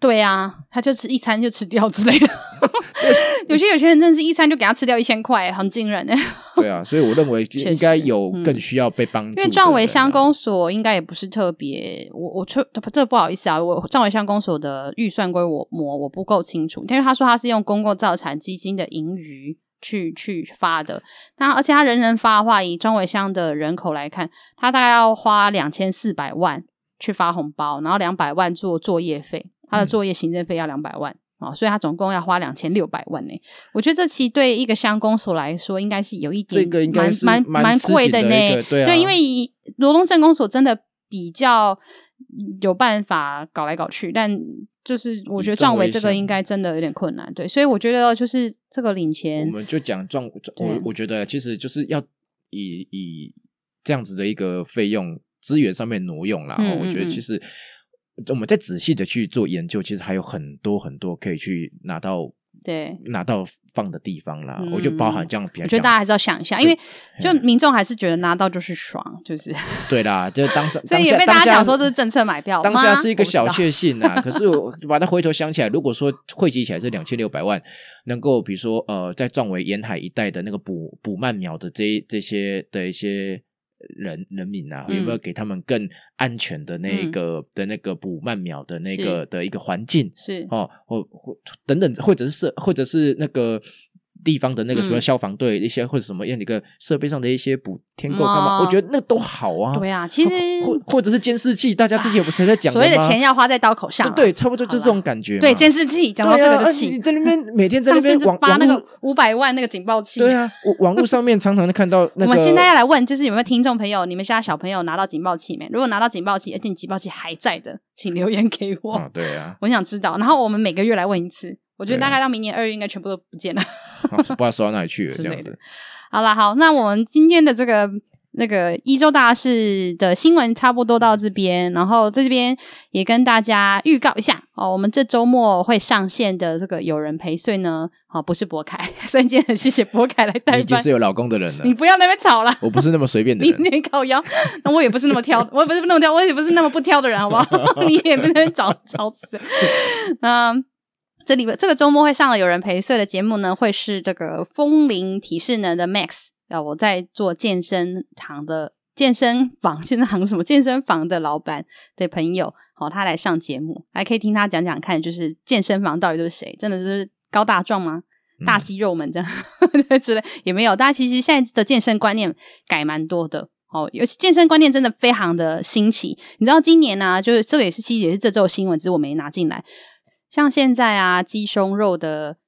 对啊，他就吃一餐就吃掉之类的。有些有钱人真的是一餐就给他吃掉一千块，很惊人哎。对啊，所以我认为应该有更需要被帮助。因为壮维乡公所应该也不是特别，我我这这不好意思啊，我壮维乡公所的预算归我摸，我不够清楚。但是他说他是用公共造产基金的盈余去 去发的，那而且他人人发的话，以壮维乡的人口来看，他大概要花两千四百万去发红包，然后两百万做作业费，他的作业行政费要两百万。嗯哦，所以他总共要花两千六百万呢。我觉得这期对一个乡公所来说，应该是有一点蛮蛮蛮贵的呢。对，对，因为罗东镇公所真的比较有办法搞来搞去，但就是我觉得壮伟这个应该真的有点困难。对，所以我觉得就是这个领钱，我们就讲壮，我我觉得其实就是要以以这样子的一个费用资源上面挪用啦。嗯嗯嗯，我觉得其实。我们再仔细的去做研究，其实还有很多很多可以去拿到，对，拿到放的地方啦。嗯、我就包含这样，比较，我觉得大家还是要想一下，因为就民众还是觉得拿到就是爽，就是 对啦，就当时 所以也被大家讲说这是政策买票，当下是一个小确幸啊。可是我 把它回头想起来，如果说汇集起来这两千六百万，能够比如说呃，在壮维沿海一带的那个补补鳗苗的这这些的一些。人人民啊，有没有给他们更安全的那个、嗯、的那个捕慢苗的那个的一个环境？是哦，或或等等，或者是或者是那个。地方的那个什么消防队一些或者什么样的一个设备上的一些补添购干嘛？我觉得那都好啊。对啊，其实或或者是监视器，大家之前不是在讲所谓的钱要花在刀口上，对，差不多就是这种感觉。对，监视器讲到这个就气，你在那边每天在那边网发那个五百万那个警报器。对啊，网络上面常常看到 那个。我们现在要来问，就是有没有听众朋友，你们家小朋友拿到警报器没？如果拿到警报器，而且警报器还在的，请留言给我。对啊，我想知道。然后我们每个月来问一次。我觉得大概到明年二月应该全部都不见了，不知道收到哪里去了这样子。好了，好，那我们今天的这个那个一周大事的新闻差不多到这边，然后在这边也跟大家预告一下哦，我们这周末会上线的这个有人陪睡呢，哦，不是博凯，所以今天很谢谢博凯来代班。已经是有老公的人了，你不要那边吵了，我不是那么随便的人，你你靠腰，那我也不是那么挑，我也不是那么挑，我也不是那么不挑的人，好不好？你也不能找找死，嗯。这里边这个周末会上了有人陪睡的节目呢，会是这个风铃提示能的 Max，啊，我在做健身堂的健身房，健身房什么健身房的老板的朋友，好，他来上节目，还可以听他讲讲看，就是健身房到底都是谁，真的是高大壮吗？大肌肉们这样、嗯、之类也没有，大家其实现在的健身观念改蛮多的，哦，尤其健身观念真的非常的新奇。你知道今年呢、啊，就是这个也是其实也是这周新闻，只是我没拿进来。像现在啊，鸡胸肉的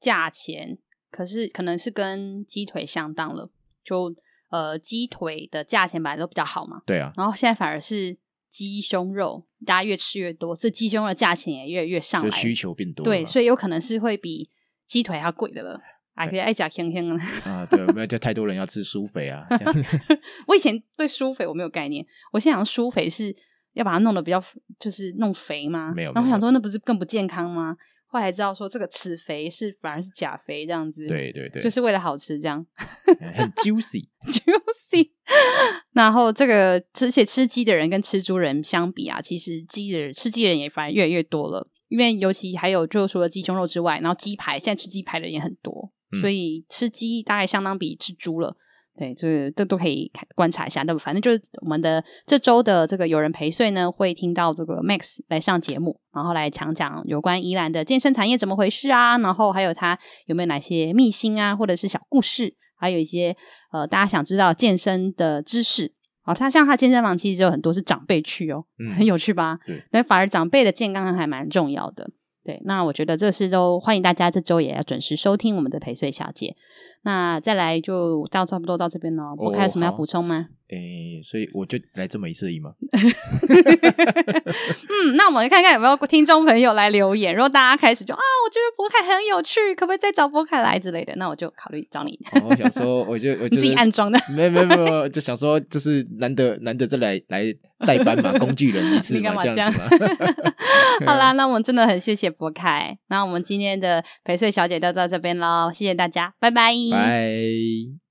价钱，可是可能是跟鸡腿相当了，就呃鸡腿的价钱本来都比较好嘛，对啊，然后现在反而是鸡胸肉，大家越吃越多，所以鸡胸肉的价钱也越来越上来，需求变多，对，所以有可能是会比鸡腿还要贵的了。还可以爱甲香香了啊！对，没有就太多人要吃苏肥啊。我以前对苏肥我没有概念，我现在想苏肥是要把它弄得比较，就是弄肥吗？没有。然后我想说，那不是更不健康吗？后来知道说，这个此肥是反而是假肥这样子。对对对，就是为了好吃这样。很 juicy，juicy。Juicy 然后这个而且吃鸡的人跟吃猪人相比啊，其实鸡的人吃鸡的人也反而越来越多了，因为尤其还有就除了鸡胸肉之外，然后鸡排现在吃鸡排的人也很多。所以吃鸡大概相当比吃猪了，对，这个这都可以观察一下。那么反正就是我们的这周的这个有人陪睡呢，会听到这个 Max 来上节目，然后来讲讲有关宜兰的健身产业怎么回事啊，然后还有他有没有哪些秘辛啊，或者是小故事，还有一些呃大家想知道健身的知识。哦，他像他健身房其实有很多是长辈去哦，嗯，很有趣吧？对，那反而长辈的健康还蛮重要的。对，那我觉得这是都欢迎大家这周也要准时收听我们的陪睡小姐。那再来就到差不多到这边了，我还有什么要补充吗？诶、欸，所以我就来这么一次而已吗？嗯，那我们看看有没有听众朋友来留言。如果大家开始就啊，我觉得博凯很有趣，可不可以再找博凯来之类的？那我就考虑找你。我想说，我就我 就自己安装的，没有没有没有，就想说，就是难得难得再来来代班嘛，工具人一次嘛，这样子嘛。好啦，那我们真的很谢谢博凯。那我们今天的陪睡小姐就到这边喽，谢谢大家，拜拜。拜。